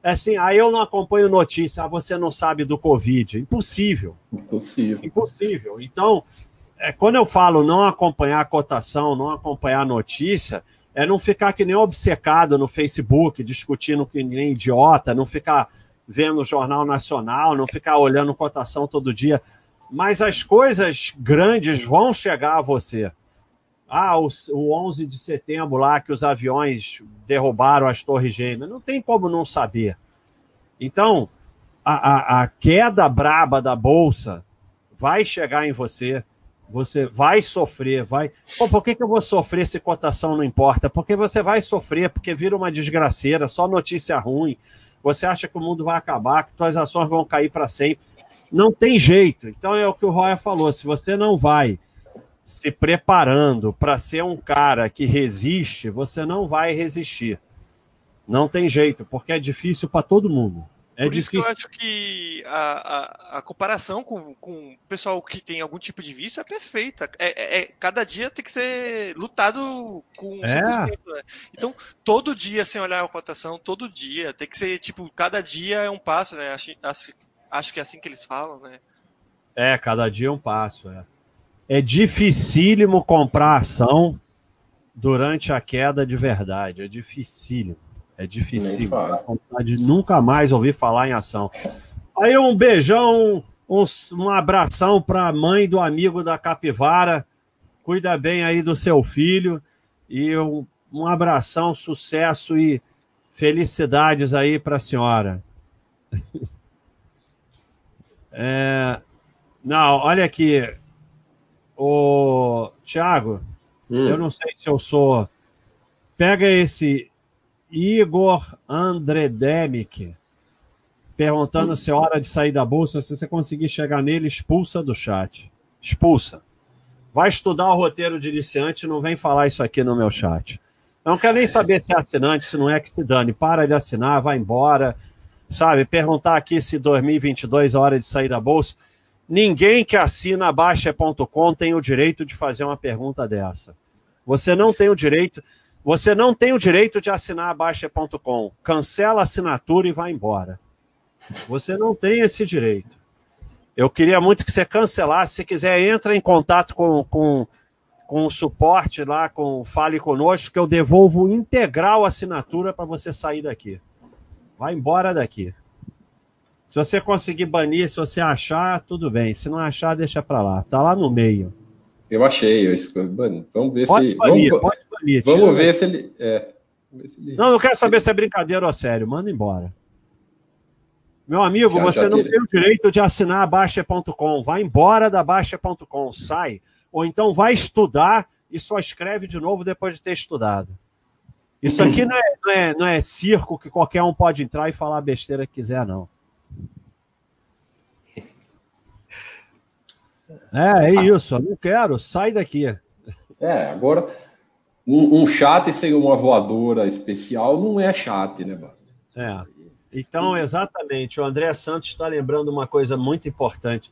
É assim, aí eu não acompanho notícia, ah, você não sabe do Covid. Impossível. Impossível. Impossível. Então, é, quando eu falo não acompanhar a cotação, não acompanhar a notícia, é não ficar que nem obcecado no Facebook, discutindo que nem idiota, não ficar vendo o Jornal Nacional, não ficar olhando cotação todo dia. Mas as coisas grandes vão chegar a você. Ah, o, o 11 de setembro lá que os aviões derrubaram as torres gêmeas. Não tem como não saber. Então, a, a, a queda braba da bolsa vai chegar em você. Você vai sofrer, vai. Pô, por que, que eu vou sofrer se cotação não importa? Porque você vai sofrer, porque vira uma desgraceira, só notícia ruim. Você acha que o mundo vai acabar, que suas ações vão cair para sempre. Não tem jeito. Então é o que o Roya falou: se você não vai se preparando para ser um cara que resiste, você não vai resistir. Não tem jeito, porque é difícil para todo mundo. É Por difícil. isso que eu acho que a, a, a, comparação com, com o pessoal que tem algum tipo de vício é perfeita. É, é, é cada dia tem que ser lutado com 100%. É. Né? Então, todo dia, sem olhar a cotação, todo dia, tem que ser, tipo, cada dia é um passo, né? Acho, acho, acho que é assim que eles falam, né? É, cada dia é um passo, é é dificílimo comprar ação durante a queda de verdade. É dificílimo. É dificílimo. de nunca mais ouvir falar em ação. Aí um beijão, um, um abração para a mãe do amigo da capivara. Cuida bem aí do seu filho. E um, um abração, sucesso e felicidades aí para a senhora. [laughs] É... Não, olha aqui. Ô, Thiago, hum. eu não sei se eu sou. Pega esse Igor Andredemic perguntando hum. se é hora de sair da bolsa. Se você conseguir chegar nele, expulsa do chat. Expulsa. Vai estudar o roteiro de iniciante, não vem falar isso aqui no meu chat. Eu não quero nem saber se é assinante, se não é que se dane. Para de assinar, vai embora. Sabe, perguntar aqui se 2022 é hora de sair da bolsa. Ninguém que assina Baixa.com tem o direito de fazer uma pergunta dessa. Você não tem o direito, você não tem o direito de assinar a Baixa.com. Cancela a assinatura e vai embora. Você não tem esse direito. Eu queria muito que você cancelasse. Se quiser, entra em contato com, com, com o suporte lá, com Fale Conosco, que eu devolvo integral a assinatura para você sair daqui. Vai embora daqui. Se você conseguir banir, se você achar, tudo bem. Se não achar, deixa para lá. Tá lá no meio. Eu achei. Eu Vamos ver pode se. Banir, vamos pode banir, vamos ver se ele. É. Não, não quero saber se é brincadeira ou sério. Manda embora. Meu amigo, já, você já não tem o direito de assinar a Baixa.com. Vai embora da Baixa.com. Sai. Ou então vai estudar e só escreve de novo depois de ter estudado. Isso aqui não é, não é, não é circo que qualquer um pode entrar e falar a besteira que quiser, não. É, é isso. Não quero, sai daqui. É, agora, um, um chat sem uma voadora especial não é chat, né, Bas? É. Então, exatamente, o André Santos está lembrando uma coisa muito importante.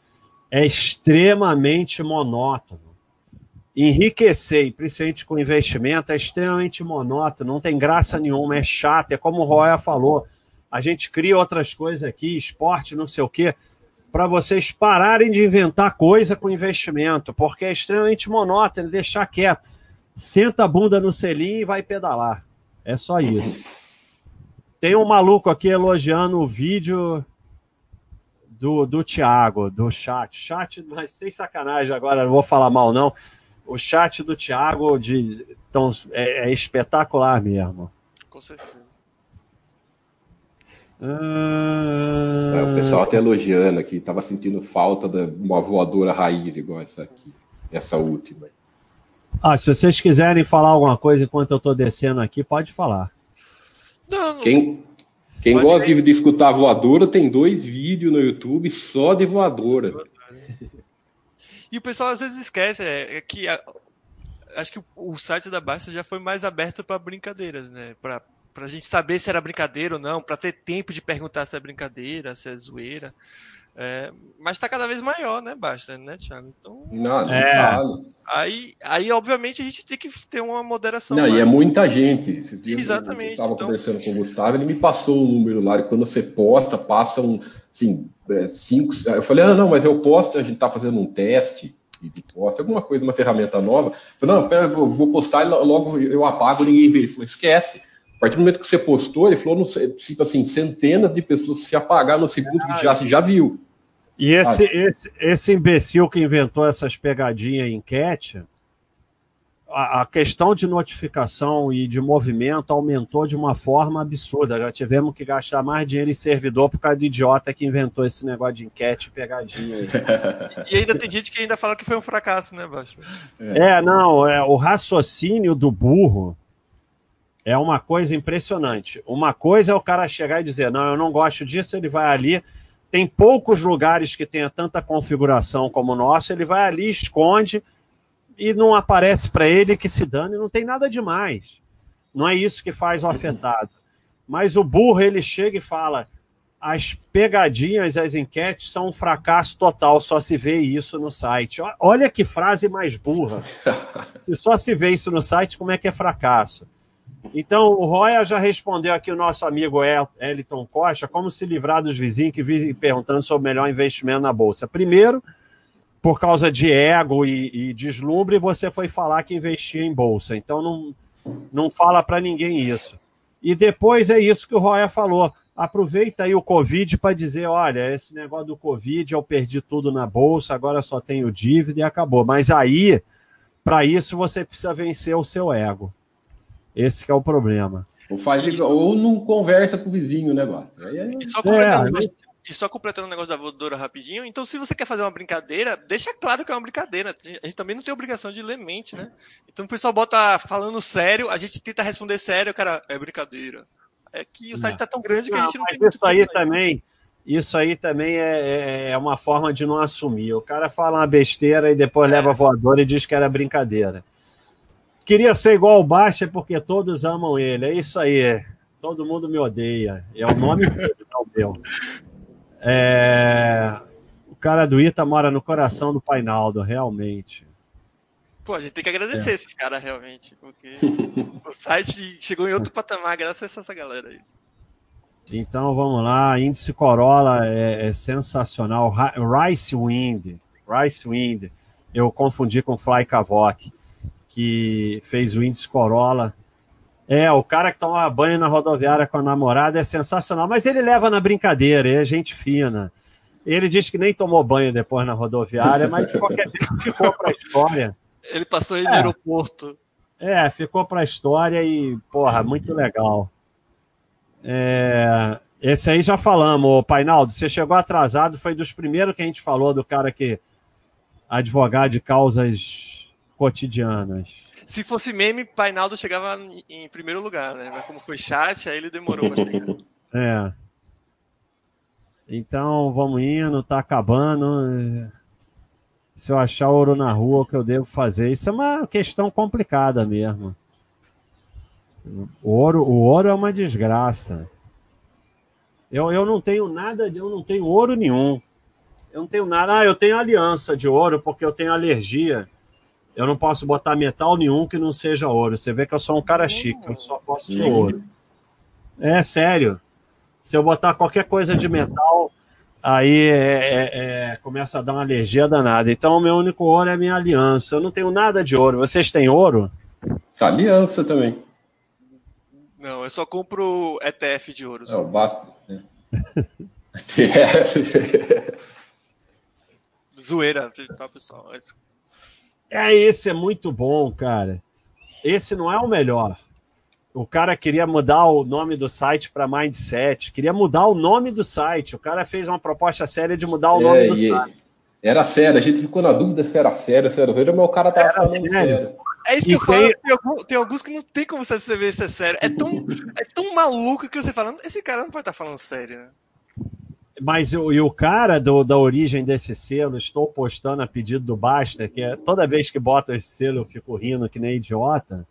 É extremamente monótono. Enriquecer, principalmente com investimento, é extremamente monótono, não tem graça nenhuma, é chato, é como o Roya falou. A gente cria outras coisas aqui, esporte, não sei o quê para vocês pararem de inventar coisa com investimento, porque é extremamente monótono, deixar quieto. Senta a bunda no selinho e vai pedalar. É só isso. Tem um maluco aqui elogiando o vídeo do, do Thiago, do chat. Chat, mas sem sacanagem agora, não vou falar mal não. o chat do Thiago de, tão, é, é espetacular mesmo. Com certeza. Ah... É, o pessoal até elogiando aqui, tava sentindo falta de uma voadora raiz igual essa aqui, essa última. Ah, se vocês quiserem falar alguma coisa enquanto eu estou descendo aqui, pode falar. Não, não. Quem, quem gosta de, de, escutar voadora, tem dois vídeos no YouTube só de voadora. E o pessoal às vezes esquece é, é que a, acho que o, o, site da Basta já foi mais aberto para brincadeiras, né? Para a gente saber se era brincadeira ou não, para ter tempo de perguntar se é brincadeira, se é zoeira. É, mas está cada vez maior, né, Basta, né, Thiago? Então, não, não é. aí, aí, obviamente, a gente tem que ter uma moderação. Não, e é muita gente. Exatamente. Eu estava então... conversando com o Gustavo, ele me passou o um número lá, e quando você posta, passam, assim, é, cinco... Eu falei, ah, não, mas eu posto, a gente está fazendo um teste de posta, alguma coisa, uma ferramenta nova. Eu falei, não, pera, eu vou postar e logo eu apago, ninguém vê. Ele falou, esquece. A partir do momento que você postou, ele falou, não sei, tipo assim, centenas de pessoas se apagar no segundo ah, que já, se já viu. E esse, esse, esse imbecil que inventou essas pegadinhas em enquete, a, a, questão de notificação e de movimento aumentou de uma forma absurda. Já tivemos que gastar mais dinheiro em servidor por causa do idiota que inventou esse negócio de enquete e pegadinha. [laughs] e ainda tem gente que ainda fala que foi um fracasso, né, Baixo? É, não, é, o raciocínio do burro é uma coisa impressionante. Uma coisa é o cara chegar e dizer, não, eu não gosto disso, ele vai ali tem poucos lugares que tenha tanta configuração como o nosso, ele vai ali, esconde e não aparece para ele que se dane, não tem nada demais. Não é isso que faz o afetado. Mas o burro, ele chega e fala: as pegadinhas, as enquetes são um fracasso total, só se vê isso no site. Olha que frase mais burra. [laughs] Se só se vê isso no site, como é que é fracasso? Então, o Roya já respondeu aqui o nosso amigo Eliton Costa como se livrar dos vizinhos que vivem perguntando sobre o melhor investimento na Bolsa. Primeiro, por causa de ego e, e deslumbre, você foi falar que investia em Bolsa. Então, não, não fala para ninguém isso. E depois é isso que o Roya falou. Aproveita aí o Covid para dizer: olha, esse negócio do Covid, eu perdi tudo na Bolsa, agora só tenho dívida e acabou. Mas aí, para isso, você precisa vencer o seu ego. Esse é o problema. Ou, faz, ou não conversa com o vizinho, né, Basta? É... E, só completando, é, e só completando o negócio da voadora rapidinho, então se você quer fazer uma brincadeira, deixa claro que é uma brincadeira. A gente também não tem obrigação de ler mente, né? Então o pessoal bota falando sério, a gente tenta responder sério, o cara, é brincadeira. É que o site está tão grande que não, a gente não tem Isso aí também. Isso aí também é, é, é, uma forma de não assumir. O cara fala uma besteira e depois é. leva a voadora e diz que era brincadeira. Queria ser igual o Baixa porque todos amam ele. É isso aí. Todo mundo me odeia. É o nome do meu. É... O cara do Ita mora no coração do Painaldo, realmente. Pô, a gente tem que agradecer é. esses caras, realmente. Porque o site chegou em outro [laughs] patamar graças a essa galera aí. Então vamos lá, índice Corolla é, é, sensacional. Rice Wind, Rice Wind, eu confundi com Fly Kavok que fez o índice Corolla. É, o cara que toma banho na rodoviária com a namorada é sensacional, mas ele leva na brincadeira, é gente fina. Ele diz que nem tomou banho depois na rodoviária, mas de qualquer jeito ficou para a história. Ele passou aí é. no aeroporto. É, ficou para a história e, porra, muito legal. É, esse aí já falamos, Painaldo. Você chegou atrasado, foi dos primeiros que a gente falou do cara que advogado de causas cotidianas. Se fosse meme, Painaldo chegava em primeiro lugar, né? Mas como foi chat, aí ele demorou pra [laughs] chegar. É. Então, vamos indo, tá acabando. Se eu achar ouro na rua, o que eu devo fazer? Isso é uma questão complicada mesmo. O ouro, o ouro é uma desgraça. Eu, eu não tenho nada, eu não tenho ouro nenhum. Eu não tenho nada. Ah, eu tenho aliança de ouro porque eu tenho alergia eu não posso botar metal nenhum que não seja ouro. Você vê que eu sou um cara chique, eu só posso ter ouro. É sério. Se eu botar qualquer coisa de metal, aí é, é, é, começa a dar uma alergia danada. Então, o meu único ouro é a minha aliança. Eu não tenho nada de ouro. Vocês têm ouro? Aliança também. Não, eu só compro ETF de ouro. É, o básico. [laughs] ETF. Zoeira, tá, pessoal? É, esse é muito bom, cara. Esse não é o melhor. O cara queria mudar o nome do site para Mindset, queria mudar o nome do site. O cara fez uma proposta séria de mudar o é, nome do site. Era sério, a gente ficou na dúvida se era sério, se era verdade, mas o cara tava era falando sério. sério. É isso que e eu tem... falo, tem, alguns, tem, alguns que não tem como você saber se é sério. É tão, é tão maluco que você fala, esse cara não pode estar tá falando sério, né? Mas o, e o cara do, da origem desse selo, estou postando a pedido do Basta, que é, toda vez que bota esse selo eu fico rindo que nem idiota.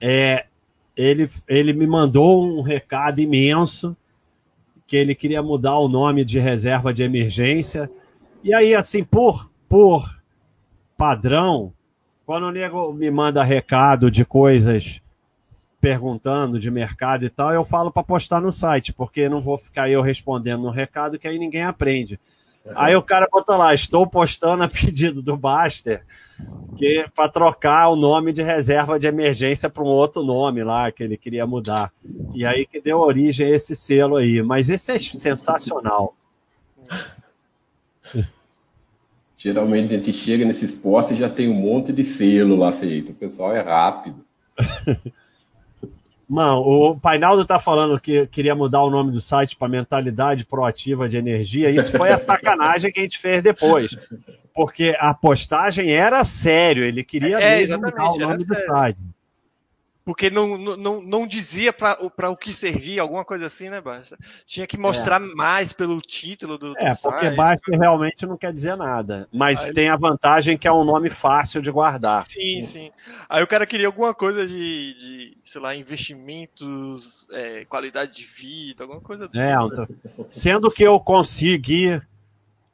É, ele, ele me mandou um recado imenso que ele queria mudar o nome de reserva de emergência. E aí, assim, por, por padrão, quando o nego me manda recado de coisas perguntando de mercado e tal, eu falo para postar no site, porque não vou ficar eu respondendo no recado que aí ninguém aprende. Uhum. Aí o cara bota lá, estou postando a pedido do Baster que para trocar o nome de reserva de emergência para um outro nome lá que ele queria mudar. E aí que deu origem a esse selo aí. Mas esse é sensacional. Geralmente a gente chega nesses postos e já tem um monte de selo lá feito. O pessoal é rápido. [laughs] Mano, o Painaldo tá falando que queria mudar o nome do site para mentalidade proativa de energia. Isso foi a sacanagem que a gente fez depois. Porque a postagem era sério, ele queria é, mesmo mudar o nome do site. Porque não, não, não dizia para o que servia, alguma coisa assim, né, Basta? Tinha que mostrar é. mais pelo título do, do É, porque. Basta realmente não quer dizer nada. Mas Aí tem a vantagem que é um nome fácil de guardar. Sim, sim. Aí o cara queria alguma coisa de, de sei lá, investimentos, é, qualidade de vida, alguma coisa. É, então, sendo que eu consegui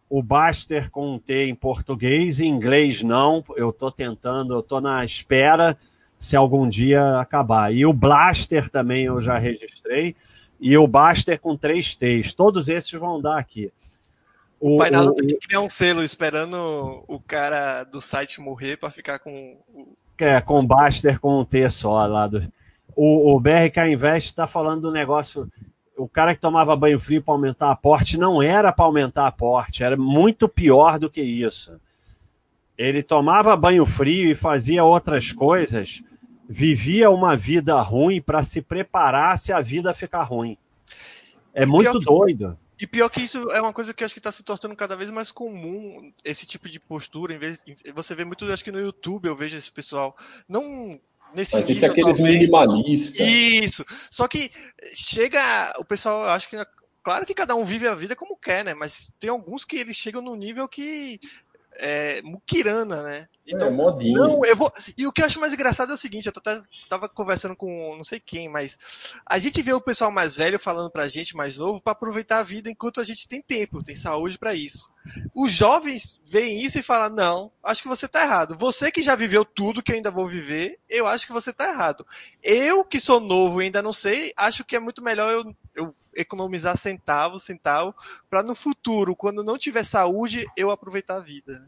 o Baster com um T em português, em inglês não. Eu estou tentando, eu estou na espera se algum dia acabar. E o Blaster também eu já registrei. E o Baster com três T's. Todos esses vão dar aqui. O, o Painado tem que criar um selo esperando o cara do site morrer para ficar com. É, com Baster com um T só lá. Do... O, o BRK Invest está falando do negócio. O cara que tomava banho frio para aumentar aporte não era para aumentar aporte, era muito pior do que isso. Ele tomava banho frio e fazia outras coisas vivia uma vida ruim para se preparar se a vida ficar ruim. É e muito que, doido. E pior que isso é uma coisa que acho que está se tornando cada vez mais comum, esse tipo de postura. Em vez, você vê muito, acho que no YouTube eu vejo esse pessoal. Não nesse Mas isso é aqueles minimalistas. Isso. Só que chega. O pessoal, acho que. Claro que cada um vive a vida como quer, né? Mas tem alguns que eles chegam no nível que é, muquirana, né? Então, é, modinha. Não, eu vou. E o que eu acho mais engraçado é o seguinte: eu até tava conversando com não sei quem, mas a gente vê o pessoal mais velho falando pra gente, mais novo, para aproveitar a vida enquanto a gente tem tempo, tem saúde para isso. Os jovens veem isso e falam: não, acho que você tá errado. Você que já viveu tudo que eu ainda vou viver, eu acho que você tá errado. Eu que sou novo e ainda não sei, acho que é muito melhor eu, eu economizar centavo, centavo, para no futuro, quando não tiver saúde, eu aproveitar a vida.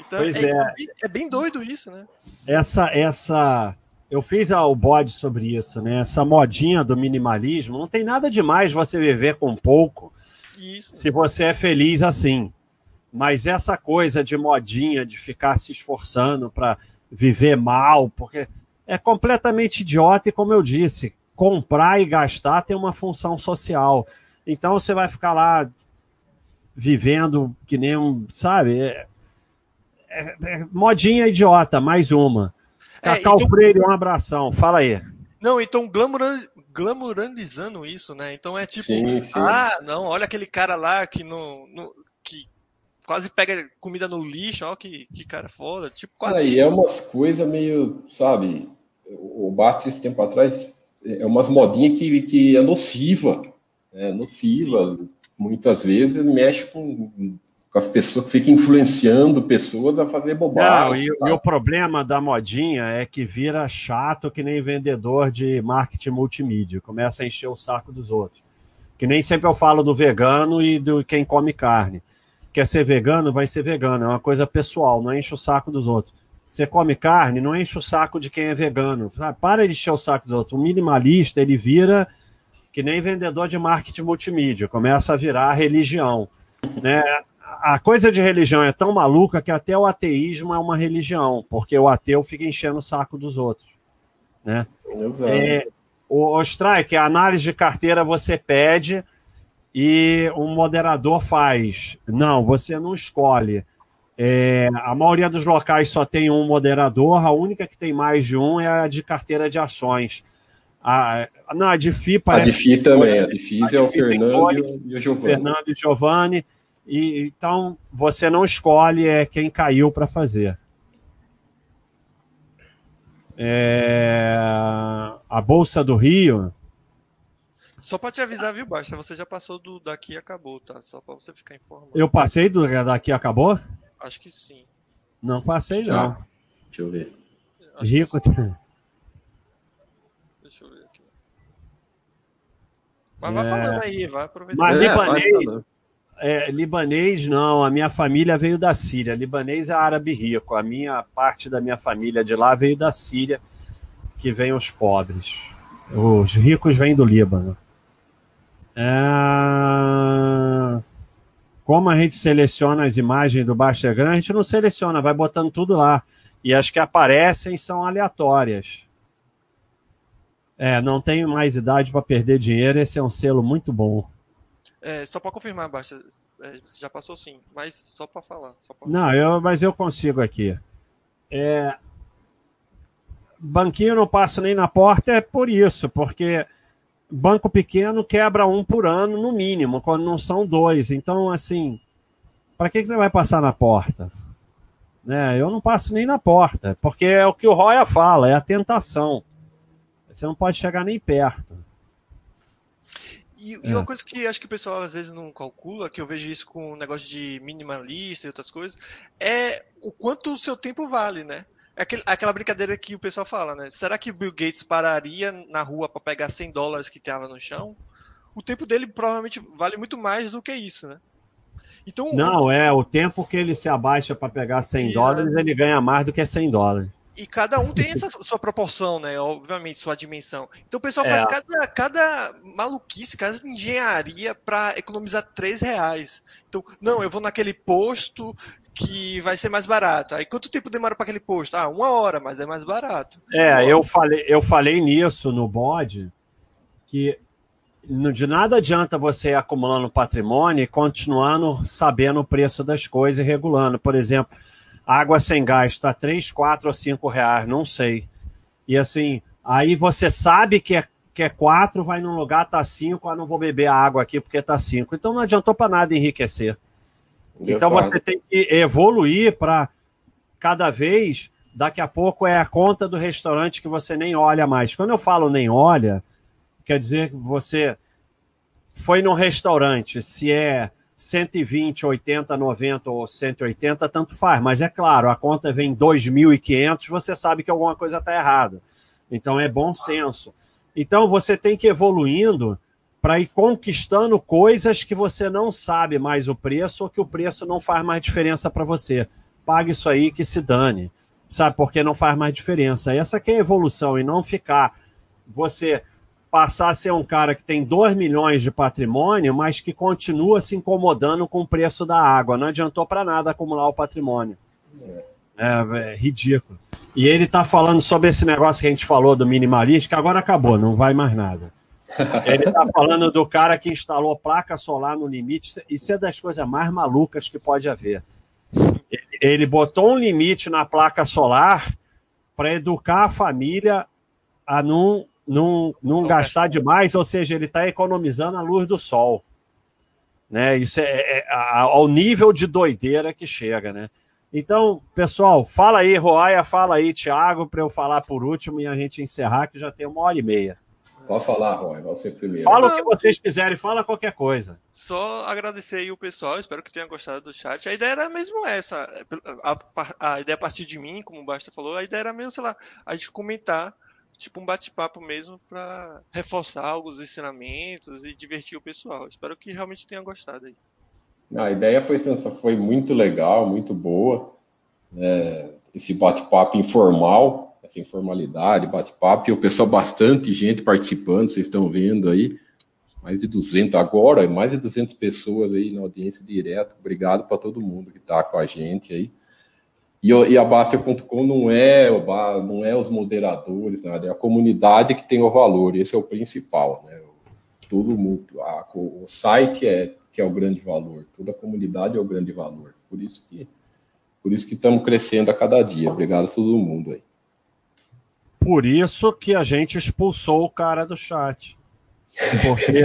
Então pois é, é. é bem doido isso, né? Essa, essa, eu fiz o bode sobre isso, né? Essa modinha do minimalismo, não tem nada demais você viver com pouco, isso. se você é feliz assim. Mas essa coisa de modinha, de ficar se esforçando para viver mal, porque é completamente idiota e como eu disse, comprar e gastar tem uma função social. Então você vai ficar lá vivendo que nem um, sabe? É, é, é, modinha idiota, mais uma. É, Cacau então... Freire, um abração. Fala aí. Não, então glamourizando isso, né? Então é tipo, sim, sim. ah, não, olha aquele cara lá que não, não que quase pega comida no lixo, ó, que, que cara foda, tipo quase. Aí é umas coisas meio, sabe? O Basti esse tempo atrás é umas modinhas que, que é nociva, é nociva. Muitas vezes mexe com, com as pessoas, fica influenciando pessoas a fazer bobagem. Não, e, e, o problema da modinha é que vira chato que nem vendedor de marketing multimídia, começa a encher o saco dos outros. Que nem sempre eu falo do vegano e do quem come carne. Quer ser vegano, vai ser vegano, é uma coisa pessoal, não enche o saco dos outros. Você come carne, não enche o saco de quem é vegano. Sabe? Para de encher o saco dos outros. O minimalista, ele vira que nem vendedor de marketing multimídia, começa a virar religião. Né? a coisa de religião é tão maluca que até o ateísmo é uma religião, porque o ateu fica enchendo o saco dos outros. Né? Exato. É, o, o Strike, a análise de carteira você pede e um moderador faz. Não, você não escolhe. É, a maioria dos locais só tem um moderador, a única que tem mais de um é a de carteira de ações. A, não, a de FI parece. A de FI também, a de FI é o Fernando e o Giovanni. Fernando e Giovanni. E, então, você não escolhe é quem caiu para fazer. É, a Bolsa do Rio. Só para te avisar, viu, Basta? Você já passou do daqui e acabou, tá? Só para você ficar informado. Eu passei do daqui e acabou? Acho que sim. Não passei, já. não. Deixa eu ver. Rico. Deixa eu ver aqui. Mas é... vai falando aí, vai aproveitar. Mas é, libanês, é, libanês não, a minha família veio da Síria. Libanês é árabe rico. A minha parte da minha família de lá veio da Síria, que vem os pobres. Os ricos vêm do Líbano. É... Como a gente seleciona as imagens do Baixa Grande, a gente não seleciona, vai botando tudo lá. E as que aparecem são aleatórias. É, não tenho mais idade para perder dinheiro, esse é um selo muito bom. É, só para confirmar, Baixa, é, você já passou sim, mas só para falar. Só pra... Não, eu, mas eu consigo aqui. É, banquinho não passa nem na porta é por isso, porque banco pequeno quebra um por ano, no mínimo, quando não são dois. Então, assim, para que, que você vai passar na porta? Né? Eu não passo nem na porta, porque é o que o Roya fala, é a tentação. Você não pode chegar nem perto. E, é. e, uma coisa que acho que o pessoal às vezes não calcula, que eu vejo isso com o negócio de minimalista e outras coisas, é o quanto o seu tempo vale, né? É aquele, aquela brincadeira que o pessoal fala, né? Será que Bill Gates pararia na rua para pegar 100 dólares que estava no chão? O tempo dele provavelmente vale muito mais do que isso, né? Então, não, é o tempo que ele se abaixa para pegar 100 isso, dólares, ele ganha mais do que 100 dólares. E cada um tem essa sua proporção, né? Obviamente, sua dimensão. Então o pessoal é. faz cada, cada maluquice, cada engenharia para economizar 3 reais. Então, não, eu vou naquele posto que vai ser mais barato. Aí quanto tempo demora para aquele posto? Ah, uma hora, mas é mais barato. É, eu falei, eu falei nisso no bode que de nada adianta você ir acumulando patrimônio e continuando sabendo o preço das coisas e regulando. Por exemplo, água sem gás está 3, 4 ou 5 reais, não sei. E assim, aí você sabe que é, que é 4, vai num lugar, tá 5, ah, não vou beber a água aqui porque tá 5. Então não adiantou para nada enriquecer. Então você tem que evoluir para cada vez, daqui a pouco é a conta do restaurante que você nem olha mais. Quando eu falo nem olha, quer dizer que você foi num restaurante, se é 120, 80, 90 ou 180, tanto faz. Mas é claro, a conta vem 2.500, você sabe que alguma coisa está errada. Então é bom senso. Então você tem que ir evoluindo para ir conquistando coisas que você não sabe mais o preço ou que o preço não faz mais diferença para você. Pague isso aí que se dane. Sabe? Porque não faz mais diferença. Essa que é a evolução e não ficar você passar a ser um cara que tem 2 milhões de patrimônio, mas que continua se incomodando com o preço da água. Não adiantou para nada acumular o patrimônio. É, é ridículo. E ele está falando sobre esse negócio que a gente falou do minimalista, que agora acabou, não vai mais nada. Ele está falando do cara que instalou placa solar no limite. Isso é das coisas mais malucas que pode haver. Ele botou um limite na placa solar para educar a família a não não, não gastar demais, ou seja, ele está economizando a luz do sol. Né? Isso é, é, é, ao nível de doideira que chega, né? Então, pessoal, fala aí, Roaia, fala aí, Thiago, para eu falar por último e a gente encerrar, que já tem uma hora e meia. Pode falar, Roy, você primeiro. Fala o que vocês quiserem, fala qualquer coisa. Só agradecer aí o pessoal, espero que tenham gostado do chat. A ideia era mesmo essa. A, a, a ideia a partir de mim, como o Basta falou, a ideia era mesmo, sei lá, a gente comentar tipo um bate-papo mesmo para reforçar alguns ensinamentos e divertir o pessoal. Espero que realmente tenham gostado aí. A ideia foi, foi muito legal, muito boa. É, esse bate-papo informal, essa informalidade, bate-papo, e o pessoal, bastante gente participando, vocês estão vendo aí. mais de 200 agora, mais de 200 pessoas aí na audiência direta. Obrigado para todo mundo que está com a gente aí. E, e a Baster.com não é não é os moderadores, nada, é a comunidade que tem o valor. Esse é o principal, né? Todo mundo, a, o site é que é o grande valor, toda a comunidade é o grande valor. Por isso que por isso que estamos crescendo a cada dia. Obrigado a todo mundo aí. Por isso que a gente expulsou o cara do chat. Porque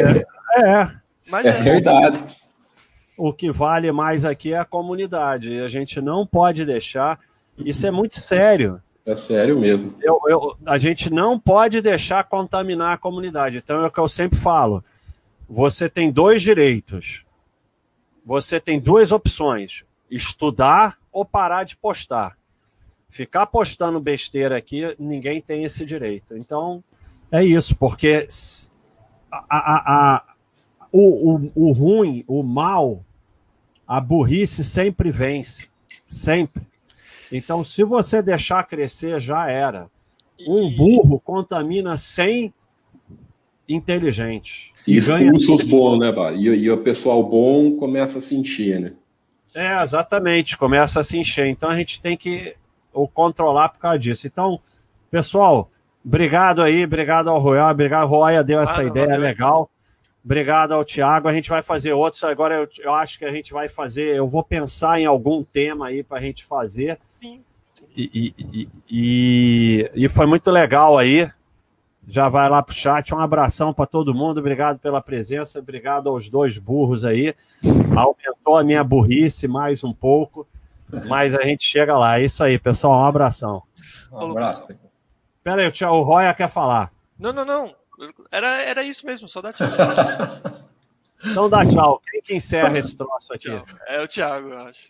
é, mas é, é verdade o que vale mais aqui é a comunidade. A gente não pode deixar. Isso é muito sério. É sério mesmo. Eu, eu, a gente não pode deixar contaminar a comunidade. Então é o que eu sempre falo. Você tem dois direitos. Você tem duas opções: estudar ou parar de postar. Ficar postando besteira aqui, ninguém tem esse direito. Então, é isso, porque a, a, a, o, o, o ruim, o mal, a burrice sempre vence. Sempre. Então, se você deixar crescer, já era. Um burro contamina 100 inteligentes. E expulsa os bons, né, Bah? E, e, o pessoal bom começa a se encher, né? É, exatamente, começa a se encher. Então a gente tem que o controlar por causa disso. Então, pessoal, obrigado aí, obrigado ao Royal, obrigado, Roya deu essa ah, ideia valeu. legal. Obrigado ao Tiago. A gente vai fazer outros. Agora eu, eu, acho que a gente vai fazer. Eu vou pensar em algum tema aí para a gente fazer. Sim. E, e, e, e, foi muito legal aí. Já vai lá pro chat. Um abração para todo mundo. Obrigado pela presença. Obrigado aos dois burros aí. Aumentou a minha burrice mais um pouco. Mas a gente chega lá. É isso aí, pessoal. Um abração. Um abraço. Pera aí, o Roya quer falar. Não, não, não. Era, era isso mesmo, só dá tchau. então dá tchau. Quem que encerra esse troço aqui? Tchau. É o Thiago, eu acho.